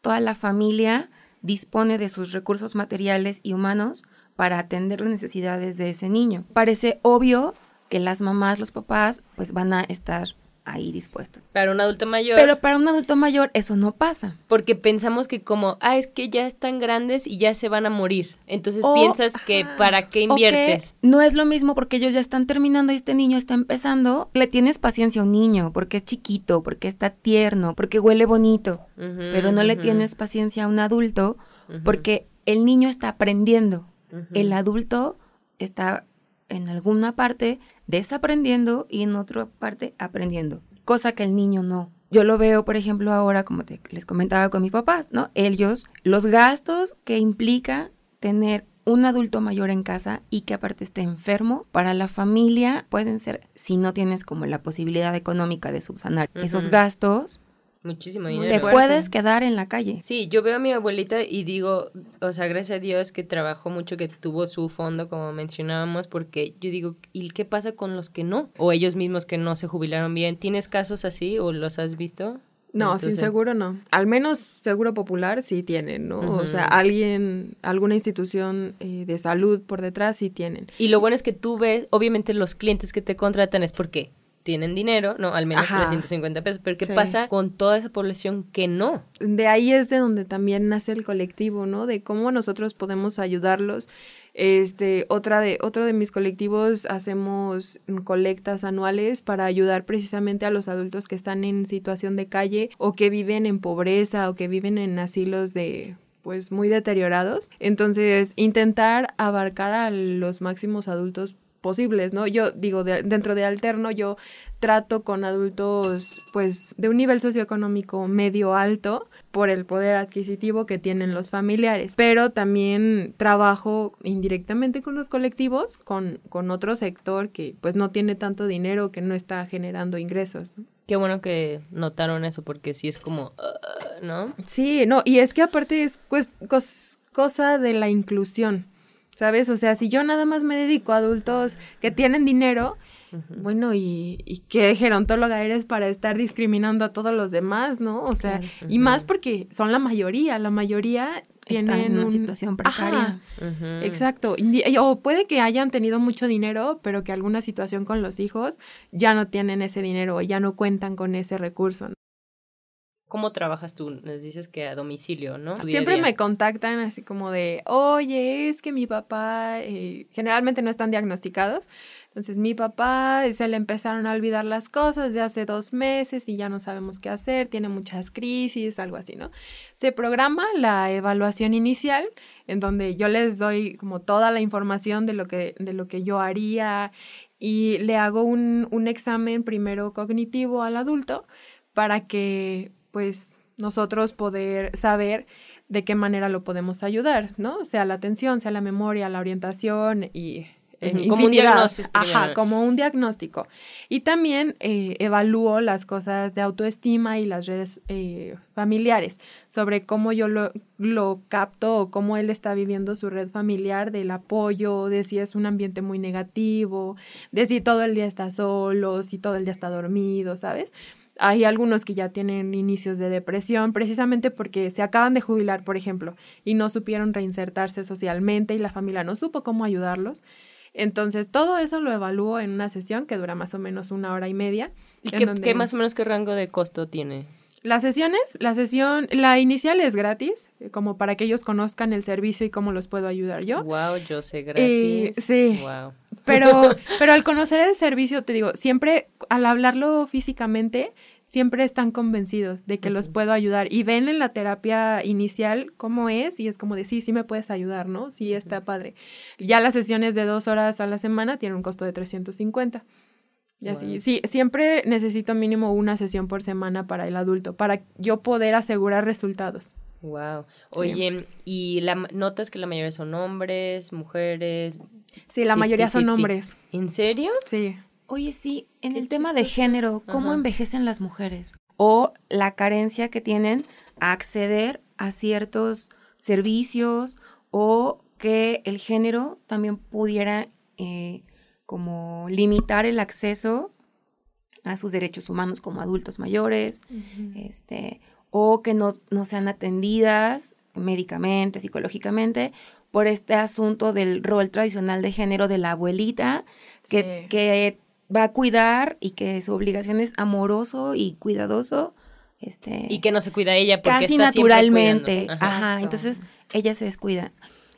toda la familia dispone de sus recursos materiales y humanos para atender las necesidades de ese niño. Parece obvio que las mamás, los papás, pues van a estar ahí dispuesto. Para un adulto mayor. Pero para un adulto mayor eso no pasa. Porque pensamos que como, ah, es que ya están grandes y ya se van a morir. Entonces piensas que para qué inviertes. no es lo mismo porque ellos ya están terminando y este niño está empezando. Le tienes paciencia a un niño porque es chiquito, porque está tierno, porque huele bonito. pero no le tienes paciencia a un adulto porque el niño está aprendiendo. El adulto está en alguna parte desaprendiendo y en otra parte aprendiendo, cosa que el niño no. Yo lo veo, por ejemplo, ahora, como te, les comentaba con mis papás, ¿no? Ellos, los gastos que implica tener un adulto mayor en casa y que aparte esté enfermo, para la familia pueden ser, si no tienes como la posibilidad económica de subsanar esos gastos, Muchísimo dinero. Te puedes quedar en la calle. Sí, yo veo a mi abuelita y digo, o sea, gracias a Dios que trabajó mucho, que tuvo su fondo, como mencionábamos, porque yo digo, ¿y qué pasa con los que no? O ellos mismos que no se jubilaron bien. ¿Tienes casos así o los has visto? No, sin seguro no. Al menos seguro popular sí tienen, ¿no? O sea, alguien, alguna institución eh, de salud por detrás sí tienen. Y lo bueno es que tú ves, obviamente los clientes que te contratan es porque tienen dinero, ¿no? Al menos 350 pesos. Pero ¿qué pasa con toda esa población que no? De ahí es de donde también nace el colectivo, ¿no? De cómo nosotros podemos ayudarlos. Este, otra de, otro de mis colectivos hacemos colectas anuales para ayudar precisamente a los adultos que están en situación de calle o que viven en pobreza o que viven en asilos de pues muy deteriorados. Entonces, intentar abarcar a los máximos adultos posibles, ¿no? Yo digo, dentro de Alterno yo trato con adultos pues de un nivel socioeconómico medio alto por el poder adquisitivo que tienen los familiares, pero también trabajo indirectamente con los colectivos, con, con otro sector que pues no tiene tanto dinero, que no está generando ingresos. Qué bueno que notaron eso porque sí es como, uh, ¿no? Sí, no, y es que aparte es cosa de la inclusión. ¿Sabes? O sea, si yo nada más me dedico a adultos que tienen dinero, Bueno, ¿y, ¿y qué gerontóloga eres para estar discriminando a todos los demás, no? O sea, y más porque son la mayoría, la mayoría tienen en una un- situación precaria. Exacto. O puede que hayan tenido mucho dinero, pero que alguna situación con los hijos ya no tienen ese dinero o ya no cuentan con ese recurso. ¿no? ¿Cómo trabajas tú? Nos dices que a domicilio, ¿no? Día Siempre día. me contactan así como de, oye, es que mi papá, eh, generalmente no están diagnosticados, entonces mi papá se le empezaron a olvidar las cosas de hace dos meses y ya no sabemos qué hacer, tiene muchas crisis, algo así, ¿no? Se programa la evaluación inicial en donde yo les doy como toda la información de lo que, de lo que yo haría y le hago un, un examen primero cognitivo al adulto para que pues nosotros poder saber de qué manera lo podemos ayudar, ¿no? Sea la atención, sea la memoria, la orientación y eh, como un diagnóstico Ajá, como un diagnóstico. Y también eh, evalúo las cosas de autoestima y las redes eh, familiares sobre cómo yo lo, lo capto o cómo él está viviendo su red familiar, del apoyo, de si es un ambiente muy negativo, de si todo el día está solo, si todo el día está dormido, ¿sabes? Hay algunos que ya tienen inicios de depresión precisamente porque se acaban de jubilar, por ejemplo, y no supieron reinsertarse socialmente y la familia no supo cómo ayudarlos. Entonces, todo eso lo evalúo en una sesión que dura más o menos una hora y media. ¿Y qué, donde- qué más o menos qué rango de costo tiene? Las sesiones, la sesión, la inicial es gratis, eh, como para que ellos conozcan el servicio y cómo los puedo ayudar yo. Wow, yo sé Eh, gratis. sí. Wow. Pero, pero al conocer el servicio, te digo, siempre al hablarlo físicamente, siempre están convencidos de que los puedo ayudar y ven en la terapia inicial cómo es y es como de sí, sí me puedes ayudar, ¿no? Sí, está padre. Ya las sesiones de dos horas a la semana tienen un costo de 350. Y así, Wow. sí, siempre necesito mínimo una sesión por semana para el adulto, para yo poder asegurar resultados. Wow. Oye, ¿y la, notas que la mayoría son hombres, mujeres? Sí, la mayoría son 50-50. hombres. ¿En serio? Sí. Oye, sí, en Qué el tema de género, ¿cómo Ajá. envejecen las mujeres? O la carencia que tienen a acceder a ciertos servicios o que el género también pudiera eh, como limitar el acceso a sus derechos humanos como adultos mayores, este, o que no, no sean atendidas médicamente, psicológicamente, por este asunto del rol tradicional de género de la abuelita, que, Sí. que va a cuidar y que su obligación es amoroso y cuidadoso. Este, Y que no se cuida ella porque casi está naturalmente. Ajá, entonces ella se descuida.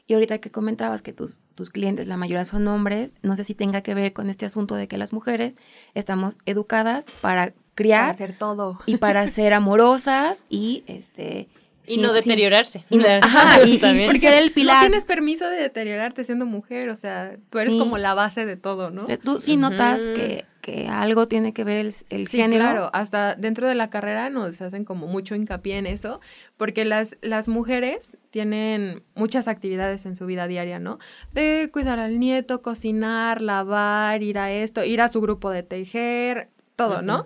Y ahorita que comentabas que tus, tus clientes, la mayoría son hombres, no sé si tenga que ver con este asunto de que las mujeres estamos educadas para criar hacer todo. y para ser amorosas y este Y sin- no sin- deteriorarse. y no- ajá, y- y También. porque el No pilar. tienes permiso de deteriorarte siendo mujer, o sea, tú eres Sí. como la base de todo, ¿no? Tú sí notas que, que algo tiene que ver el, el Sí, género. claro, hasta dentro de la carrera nos hacen como mucho hincapié en eso, porque las, las mujeres tienen muchas actividades en su vida diaria, ¿no? De cuidar al nieto, cocinar, lavar, ir a esto, ir a su grupo de tejer, todo, ¿no?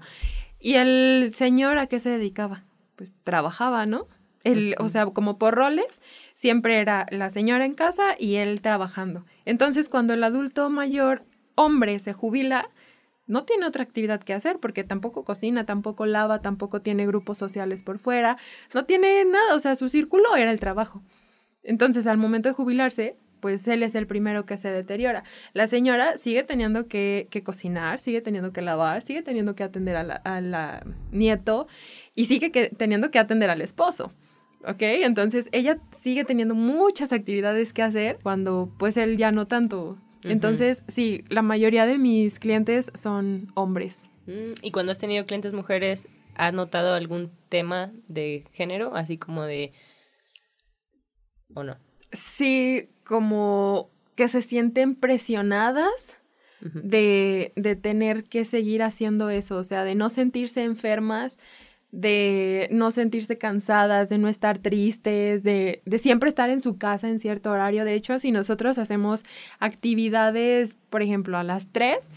Y el señor a qué se dedicaba? Pues trabajaba, ¿no? El, O sea, como por roles, siempre era la señora en casa y él trabajando. Entonces, cuando el adulto mayor, hombre, se jubila, no tiene otra actividad que hacer porque tampoco cocina, tampoco lava, tampoco tiene grupos sociales por fuera, no tiene nada, o sea, su círculo era el trabajo. Entonces, al momento de jubilarse, pues él es el primero que se deteriora. La señora sigue teniendo que, que cocinar, sigue teniendo que lavar, sigue teniendo que atender a la, a la nieto y sigue que, teniendo que atender al esposo. ¿Ok? Entonces ella sigue teniendo muchas actividades que hacer cuando pues él ya no tanto. Entonces, sí, la mayoría de mis clientes son hombres. Mm, Y cuando has tenido clientes mujeres, ¿has notado algún tema de género? Así como de... ¿O no? Sí, como que se sienten presionadas de, de tener que seguir haciendo eso, o sea, de no sentirse enfermas, de no sentirse cansadas, de no estar tristes, de, de siempre estar en su casa en cierto horario. De hecho, si nosotros hacemos actividades, por ejemplo, a las 3,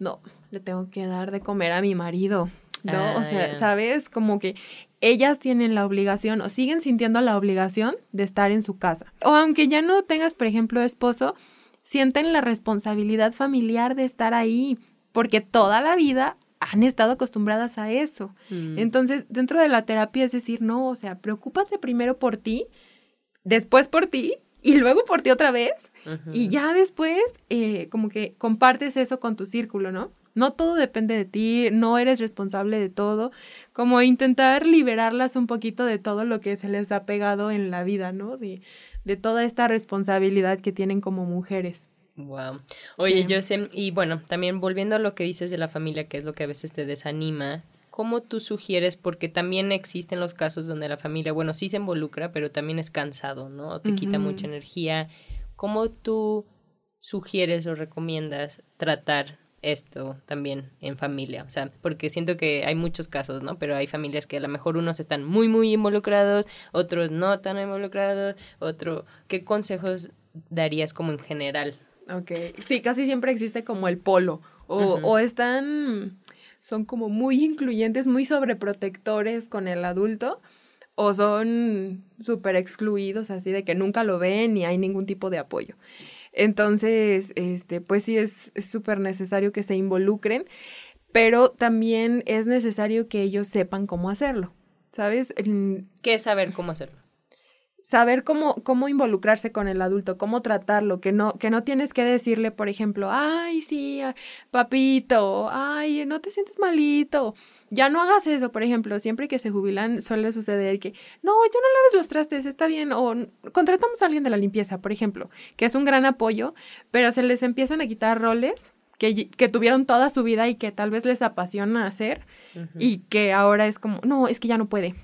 no, le tengo que dar de comer a mi marido. ¿No? Ah, o sea, ya. ¿sabes? Como que ellas tienen la obligación o siguen sintiendo la obligación de estar en su casa. O aunque ya no tengas, por ejemplo, esposo, sienten la responsabilidad familiar de estar ahí porque toda la vida han estado acostumbradas a eso. Mm. Entonces, dentro de la terapia es decir, no, o sea, preocúpate primero por ti, después por ti y luego por ti otra vez y ya después eh, como que compartes eso con tu círculo, ¿no? No todo depende de ti, no eres responsable de todo, como intentar liberarlas un poquito de todo lo que se les ha pegado en la vida, ¿no? De, de toda esta responsabilidad que tienen como mujeres. Wow. Oye, Sí. José, y bueno, también volviendo a lo que dices de la familia, que es lo que a veces te desanima, ¿cómo tú sugieres? Porque también existen los casos donde la familia, bueno, sí se involucra, pero también es cansado, ¿no? Te quita mucha energía. ¿Cómo tú sugieres o recomiendas tratar esto también en familia? O sea, porque siento que hay muchos casos, ¿no? Pero hay familias que a lo mejor unos están muy, muy involucrados, otros no tan involucrados, otro... ¿Qué consejos darías como en general? Ok, sí, casi siempre existe como el polo, o, o están, son como muy incluyentes, muy sobreprotectores con el adulto, o son súper excluidos, así de que nunca lo ven ni hay ningún tipo de apoyo. Entonces, este, pues sí es súper necesario que se involucren, pero también es necesario que ellos sepan cómo hacerlo, ¿sabes? ¿Qué es saber cómo hacerlo? Saber cómo, cómo involucrarse con el adulto, cómo tratarlo, que no, que no tienes que decirle, por ejemplo, ay, sí, ah, papito, ay, no te sientes malito. Ya no hagas eso, por ejemplo, siempre que se jubilan suele suceder que, no, ya no laves los trastes, está bien, o "N- contratamos a alguien de la limpieza, por ejemplo, que es un gran apoyo, pero se les empiezan a quitar roles que, que tuvieron toda su vida y que tal vez les apasiona hacer y que ahora es como, no, es que ya no puede.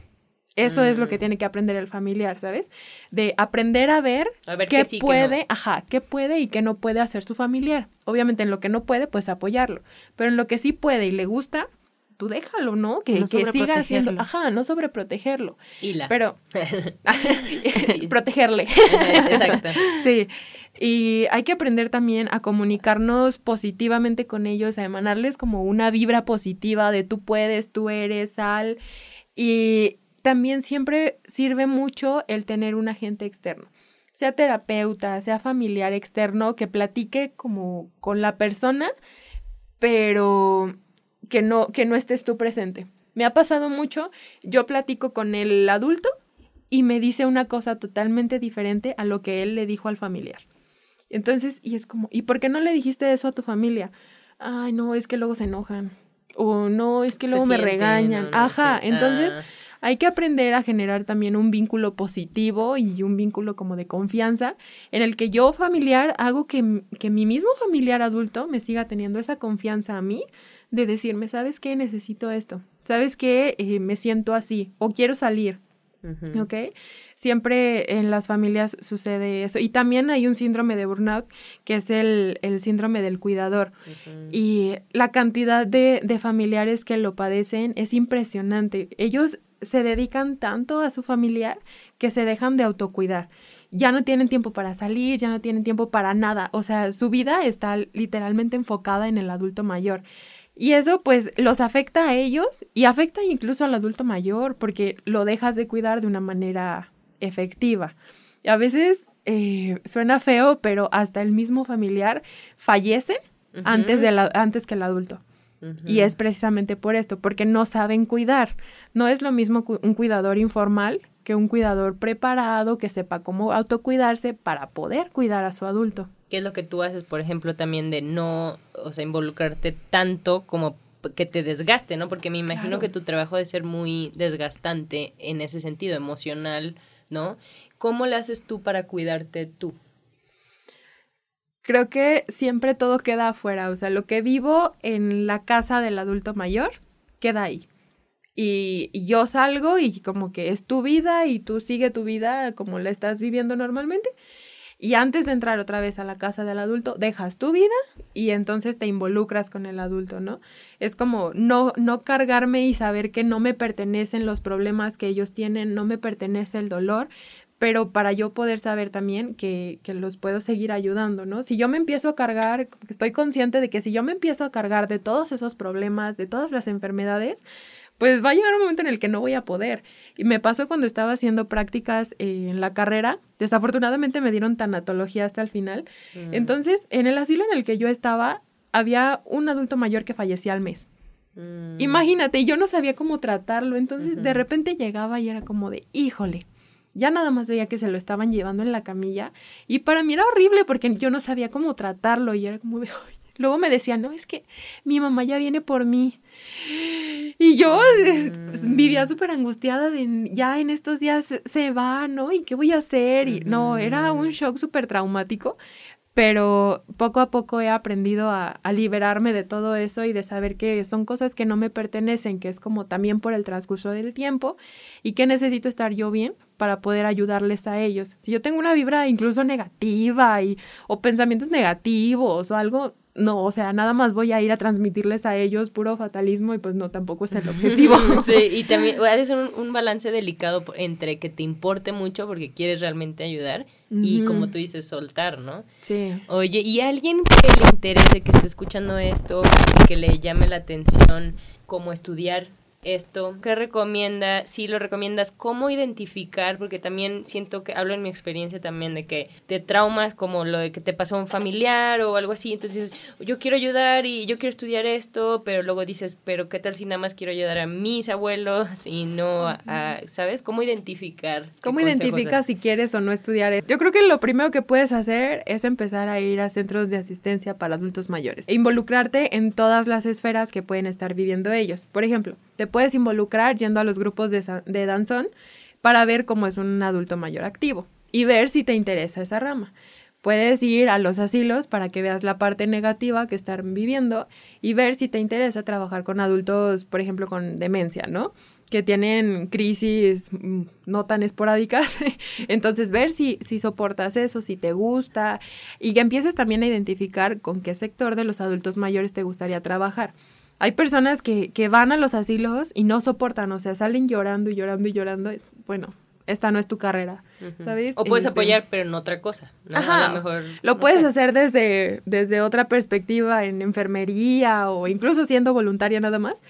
Eso es lo que Mm. tiene que aprender el familiar, ¿sabes? De aprender a ver, A ver qué, sí, qué puede, no. ajá, qué puede y qué no puede hacer su familiar. Obviamente en lo que no puede, pues apoyarlo. Pero en lo que sí puede y le gusta, tú déjalo, ¿no? Que, No que siga haciendo, ajá, no sobreprotegerlo. Y la. Pero protegerle. Exacto. Sí, y hay que aprender también a comunicarnos positivamente con ellos, a emanarles como una vibra positiva de tú puedes, tú eres, sal. Y también siempre sirve mucho el tener un agente externo, sea terapeuta, sea familiar externo, que platique como con la persona, pero que no, que no estés tú presente. Me ha pasado mucho, yo platico con el adulto y me dice una cosa totalmente diferente a lo que él le dijo al familiar. Entonces, y es como, ¿y por qué no le dijiste eso a tu familia? Ay, no, es que luego se enojan. O no, es que Se luego me sienten, regañan. no, no Ajá, sé. entonces Ah. Hay que aprender a generar también un vínculo positivo y un vínculo como de confianza en el que yo familiar hago que, que mi mismo familiar adulto me siga teniendo esa confianza a mí de decirme, ¿sabes qué? Necesito esto. ¿Sabes qué? Eh, me siento así o quiero salir. ¿ok? Siempre en las familias sucede eso. Y también hay un síndrome de burnout, que es el, el síndrome del cuidador. Y la cantidad de, de familiares que lo padecen es impresionante. Ellos se dedican tanto a su familiar que se dejan de autocuidar. Ya no tienen tiempo para salir, ya no tienen tiempo para nada. O sea, su vida está literalmente enfocada en el adulto mayor. Y eso pues los afecta a ellos y afecta incluso al adulto mayor porque lo dejas de cuidar de una manera efectiva. Y a veces eh, suena feo, pero hasta el mismo familiar fallece antes, de la- antes que el adulto. Y es precisamente por esto, porque no saben cuidar. No es lo mismo cu- un cuidador informal que un cuidador preparado que sepa cómo autocuidarse para poder cuidar a su adulto. ¿Qué es lo que tú haces, por ejemplo, también de no, o sea, involucrarte tanto como que te desgaste, ¿no? Porque me imagino Claro. que tu trabajo debe ser muy desgastante en ese sentido, emocional, ¿no? ¿Cómo le haces tú para cuidarte tú? Creo que siempre todo queda afuera, o sea, lo que vivo en la casa del adulto mayor queda ahí. Y, yo salgo y como que es tu vida y tú sigue tu vida como la estás viviendo normalmente. Y antes de entrar otra vez a la casa del adulto, dejas tu vida y entonces te involucras con el adulto, ¿no? Es como no, no cargarme y saber que no me pertenecen los problemas que ellos tienen, no me pertenece el dolor, pero para yo poder saber también que, que los puedo seguir ayudando, ¿no? Si yo me empiezo a cargar, estoy consciente de que si yo me empiezo a cargar de todos esos problemas, de todas las enfermedades, pues va a llegar un momento en el que no voy a poder. Y me pasó cuando estaba haciendo prácticas eh, en la carrera. Desafortunadamente me dieron tanatología hasta el final. Mm. Entonces, en el asilo en el que yo estaba, había un adulto mayor que fallecía al mes. Mm. Imagínate, yo no sabía cómo tratarlo, entonces de repente llegaba y era como de, híjole, ya nada más veía que se lo estaban llevando en la camilla y para mí era horrible porque yo no sabía cómo tratarlo y era como de, "Ay". luego me decían, no, es que mi mamá ya viene por mí. Y yo pues, vivía súper angustiada de ya en estos días se- se va, ¿no? ¿Y qué voy a hacer? Y no, era un shock súper traumático, pero poco a poco he aprendido a, a liberarme de todo eso y de saber que son cosas que no me pertenecen, que es como también por el transcurso del tiempo y que necesito estar yo bien para poder ayudarles a ellos. Si yo tengo una vibra incluso negativa y, o pensamientos negativos o algo, no, o sea, nada más voy a ir a transmitirles a ellos puro fatalismo y pues no, tampoco es el objetivo. Sí, y también ha de ser un, un balance delicado entre que te importe mucho porque quieres realmente ayudar y como tú dices, soltar, ¿no? Sí. Oye, ¿y alguien que le interese, que esté escuchando esto, que le llame la atención cómo estudiar esto? ¿Qué recomienda? Si lo recomiendas, ¿cómo identificar? Porque también siento que, hablo en mi experiencia también de que te traumas como lo de que te pasó a un familiar o algo así, entonces yo quiero ayudar y yo quiero estudiar esto, pero luego dices, pero ¿qué tal si nada más quiero ayudar a mis abuelos y no a, a- ¿sabes? ¿Cómo identificar? ¿Cómo identificas si quieres o no estudiar? Yo creo que lo primero que puedes hacer es empezar a ir a centros de asistencia para adultos mayores. E involucrarte en todas las esferas que pueden estar viviendo ellos. Por ejemplo, te puedes involucrar yendo a los grupos de, danzón para ver cómo es un adulto mayor activo y ver si te interesa esa rama. Puedes ir a los asilos para que veas la parte negativa que están viviendo y ver si te interesa trabajar con adultos, por ejemplo, con demencia, ¿no? Que tienen crisis mm, no tan esporádicas. Entonces, ver si, si soportas eso, si te gusta y que empieces también a identificar con qué sector de los adultos mayores te gustaría trabajar. Hay personas que, que van a los asilos y no soportan, o sea, salen llorando y llorando y llorando. Es- Bueno, esta no es tu carrera. ¿sabes? O puedes Este, apoyar, pero en otra cosa. ¿no? Ajá, A lo mejor. lo no puedes sé. hacer desde, desde otra perspectiva en enfermería o incluso siendo voluntaria nada más,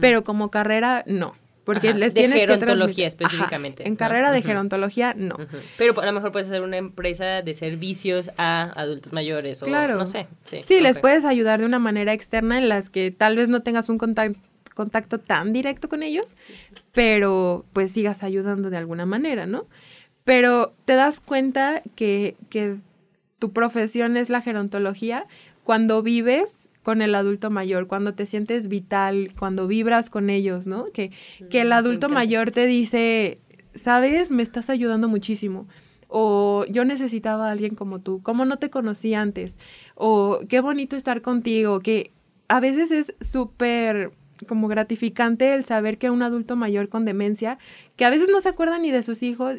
pero como carrera no, porque Ajá, les de tienes que gerontología Ajá, específicamente, en ¿no? carrera de gerontología no. Pero a lo mejor puedes hacer una empresa de servicios a adultos mayores o Claro. no sé. Sí, Sí, les puedes ayudar de una manera externa en las que tal vez no tengas un contac- contacto tan directo con ellos, pero pues sigas ayudando de alguna manera, ¿no? Pero te das cuenta que, que tu profesión es la gerontología cuando vives con el adulto mayor, cuando te sientes vital, cuando vibras con ellos, ¿no? Que, que el Mm, adulto mayor te dice, sabes, me estás ayudando muchísimo. O yo necesitaba a alguien como tú, ¿cómo no te conocí antes? O qué bonito estar contigo, que a veces es súper como gratificante el saber que un adulto mayor con demencia, que a veces no se acuerda ni de sus hijos,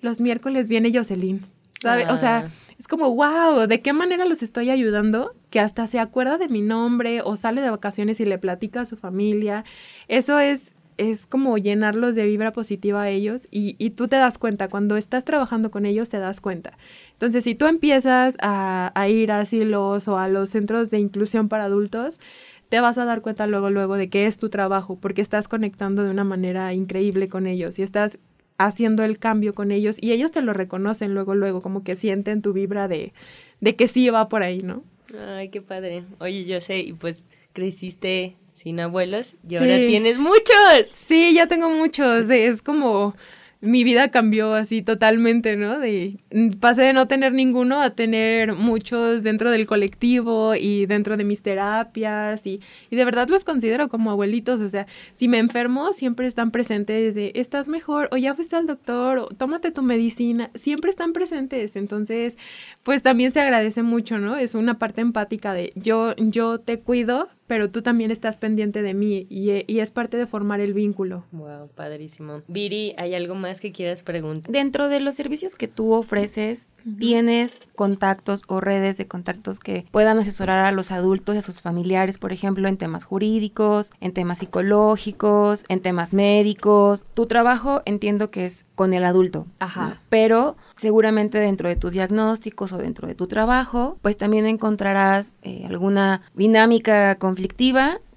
los miércoles viene Jocelyn, ¿sabe? O sea, Ah. es como, wow, ¿de qué manera los estoy ayudando? Que hasta se acuerda de mi nombre o sale de vacaciones y le platica a su familia. Eso es, es como llenarlos de vibra positiva a ellos y, y tú te das cuenta, cuando estás trabajando con ellos te das cuenta. Entonces, si tú empiezas a, a ir a asilos o a los centros de inclusión para adultos, te vas a dar cuenta luego, luego de que es tu trabajo, porque estás conectando de una manera increíble con ellos y estás haciendo el cambio con ellos y ellos te lo reconocen luego, luego, como que sienten tu vibra de, de que sí va por ahí, ¿no? Ay, qué padre. Oye, yo sé, y pues creciste sin abuelos y ahora tienes muchos. Sí, ya tengo muchos, es como mi vida cambió así totalmente, ¿no? De pasé de no tener ninguno a tener muchos dentro del colectivo y dentro de mis terapias y, y de verdad los considero como abuelitos, o sea, si me enfermo siempre están presentes de estás mejor o ya fuiste al doctor o tómate tu medicina, siempre están presentes, entonces pues también se agradece mucho, ¿no? Es una parte empática de yo yo te cuido, pero tú también estás pendiente de mí y, e- y es parte de formar el vínculo. Wow, padrísimo. Viri, ¿hay algo más que quieras preguntar? Dentro de los servicios que tú ofreces, ¿tienes contactos o redes de contactos que puedan asesorar a los adultos y a sus familiares, por ejemplo, en temas jurídicos, en temas psicológicos, en temas médicos? Tu trabajo entiendo que es con el adulto. Ajá. ¿no? Pero seguramente dentro de tus diagnósticos o dentro de tu trabajo, pues también encontrarás eh, alguna dinámica conflictiva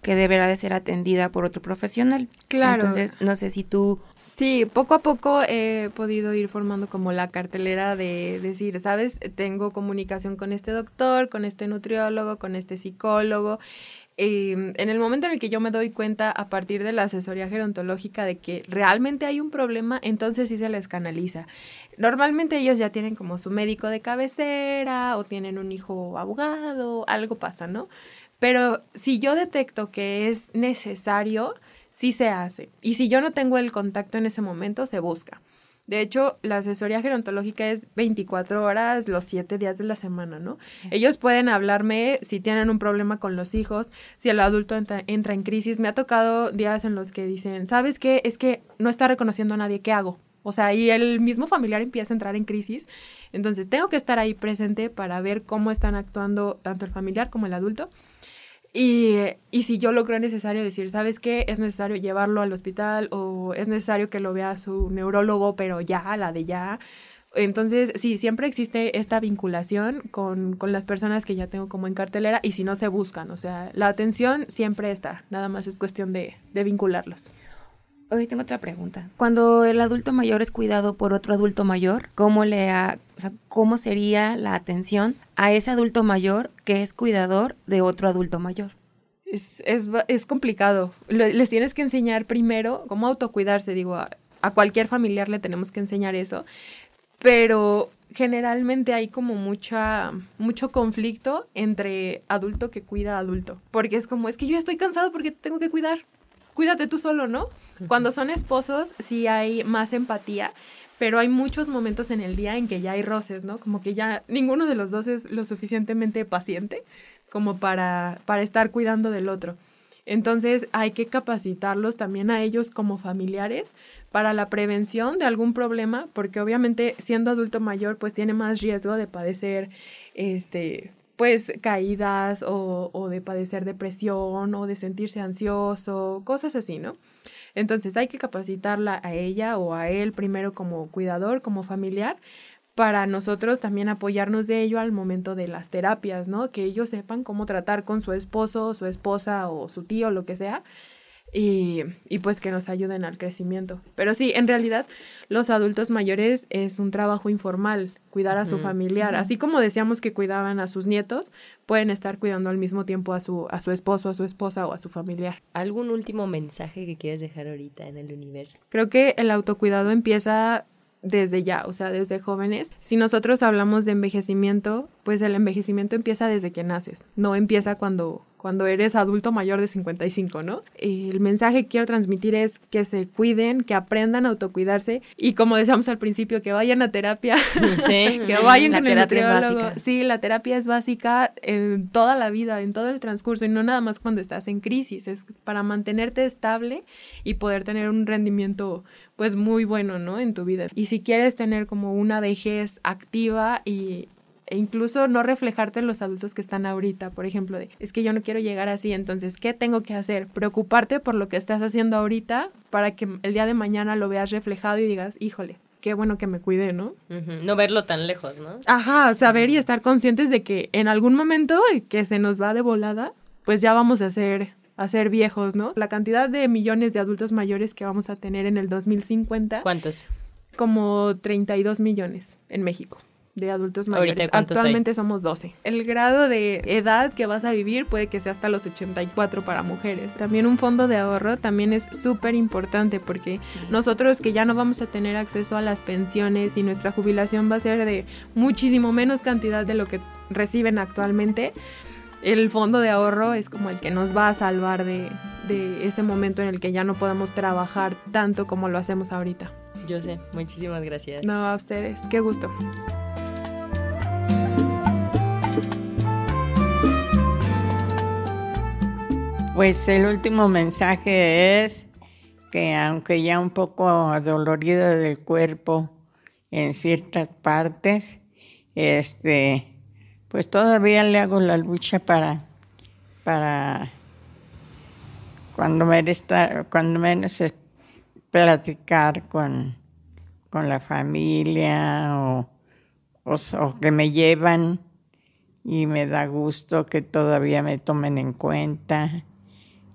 que deberá de ser atendida por otro profesional. Claro. Entonces, no sé si tú Sí, poco a poco he podido ir formando como la cartelera de decir, sabes, tengo comunicación con este doctor, con este nutriólogo, con este psicólogo. Em, en el momento en el que yo me doy cuenta a partir de la asesoría gerontológica de que realmente hay un problema, entonces sí se les canaliza. Normalmente ellos ya tienen como su médico de cabecera o tienen un hijo abogado, algo pasa, ¿no? Pero si yo detecto que es necesario, sí se hace. Y si yo no tengo el contacto en ese momento, se busca. De hecho, la asesoría gerontológica es 24 horas los 7 días de la semana, ¿no? Ellos pueden hablarme si tienen un problema con los hijos, si el adulto entra, entra, en crisis. Me ha tocado días en los que dicen, ¿sabes qué? Es que no está reconociendo a nadie, ¿qué hago? O sea, y el mismo familiar empieza a entrar en crisis. Entonces, tengo que estar ahí presente para ver cómo están actuando tanto el familiar como el adulto y, y, si yo lo creo necesario decir, ¿sabes qué? Es necesario llevarlo al hospital o es necesario que lo vea su neurólogo, pero ya, la de ya. Entonces, sí, siempre existe esta vinculación con, con, las personas que ya tengo como en cartelera y si no se buscan, o sea, la atención siempre está, nada más es cuestión de, de vincularlos. Hoy tengo otra pregunta. Cuando el adulto mayor es cuidado por otro adulto mayor, ¿cómo le ha, o sea, cómo sería la atención a ese adulto mayor que es cuidador de otro adulto mayor? Es, es, es complicado. Les tienes que enseñar primero cómo autocuidarse. Digo, a, cualquier familiar le tenemos que enseñar eso. Pero generalmente hay como mucha, mucho conflicto entre adulto que cuida a adulto. Porque es como, es que yo estoy cansado porque tengo que cuidar. Cuídate tú solo, ¿no? Cuando son esposos, sí hay más empatía, pero hay muchos momentos en el día en que ya hay roces, ¿no? Como que ya ninguno de los dos es lo suficientemente paciente como para, para estar cuidando del otro. Entonces hay que capacitarlos también a ellos como familiares para la prevención de algún problema, porque obviamente siendo adulto mayor pues tiene más riesgo de padecer este pues caídas o, o de padecer depresión o de sentirse ansioso, cosas así, ¿no? Entonces hay que capacitarla a ella o a él primero como cuidador, como familiar, para nosotros también apoyarnos de ello al momento de las terapias, ¿no? Que ellos sepan cómo tratar con su esposo, su esposa o su tío, lo que sea, y, y, pues que nos ayuden al crecimiento. Pero sí, en realidad los adultos mayores es un trabajo informal, cuidar a su familiar. Así como decíamos que cuidaban a sus nietos, pueden estar cuidando al mismo tiempo a su, a su esposo, a su esposa o a su familiar. ¿Algún último mensaje que quieras dejar ahorita en el universo? Creo que el autocuidado empieza desde ya, o sea, desde jóvenes. Si nosotros hablamos de envejecimiento, pues el envejecimiento empieza desde que naces, no empieza cuando cuando eres adulto mayor de 55, ¿no? El mensaje que quiero transmitir es que se cuiden, que aprendan a autocuidarse y como decíamos al principio, que vayan a terapia, sí, que vayan la con terapia el nutriólogo. Es básica. Sí, la terapia es básica en toda la vida, en todo el transcurso y no nada más cuando estás en crisis, es para mantenerte estable y poder tener un rendimiento pues muy bueno, ¿no? En tu vida. Y si quieres tener como una vejez activa y e incluso no reflejarte en los adultos que están ahorita, por ejemplo, de, es que yo no quiero llegar así, entonces, ¿qué tengo que hacer? Preocuparte por lo que estás haciendo ahorita para que el día de mañana lo veas reflejado y digas, híjole, qué bueno que me cuide, ¿no? No verlo tan lejos, ¿no? Ajá, saber y estar conscientes de que en algún momento que se nos va de volada, pues ya vamos a ser a ser viejos, ¿no? La cantidad de millones de adultos mayores que vamos a tener en el 2050. ¿Cuántos? Como 32 millones en México de adultos mayores. Actualmente somos 12. El grado de edad que vas a vivir puede que sea hasta los 84 para mujeres. También un fondo de ahorro también es súper importante porque nosotros que ya no vamos a tener acceso a las pensiones y nuestra jubilación va a ser de muchísimo menos cantidad de lo que reciben actualmente. El fondo de ahorro es como el que nos va a salvar de, de ese momento en el que ya no podemos trabajar tanto como lo hacemos ahorita. Yo sé, muchísimas gracias. No, a ustedes, qué gusto. Pues el último mensaje es que aunque ya un poco adolorido del cuerpo en ciertas partes, este, pues todavía le hago la lucha para, para cuando menos, cuando menos platicar con, con la familia o, o que me llevan y me da gusto que todavía me tomen en cuenta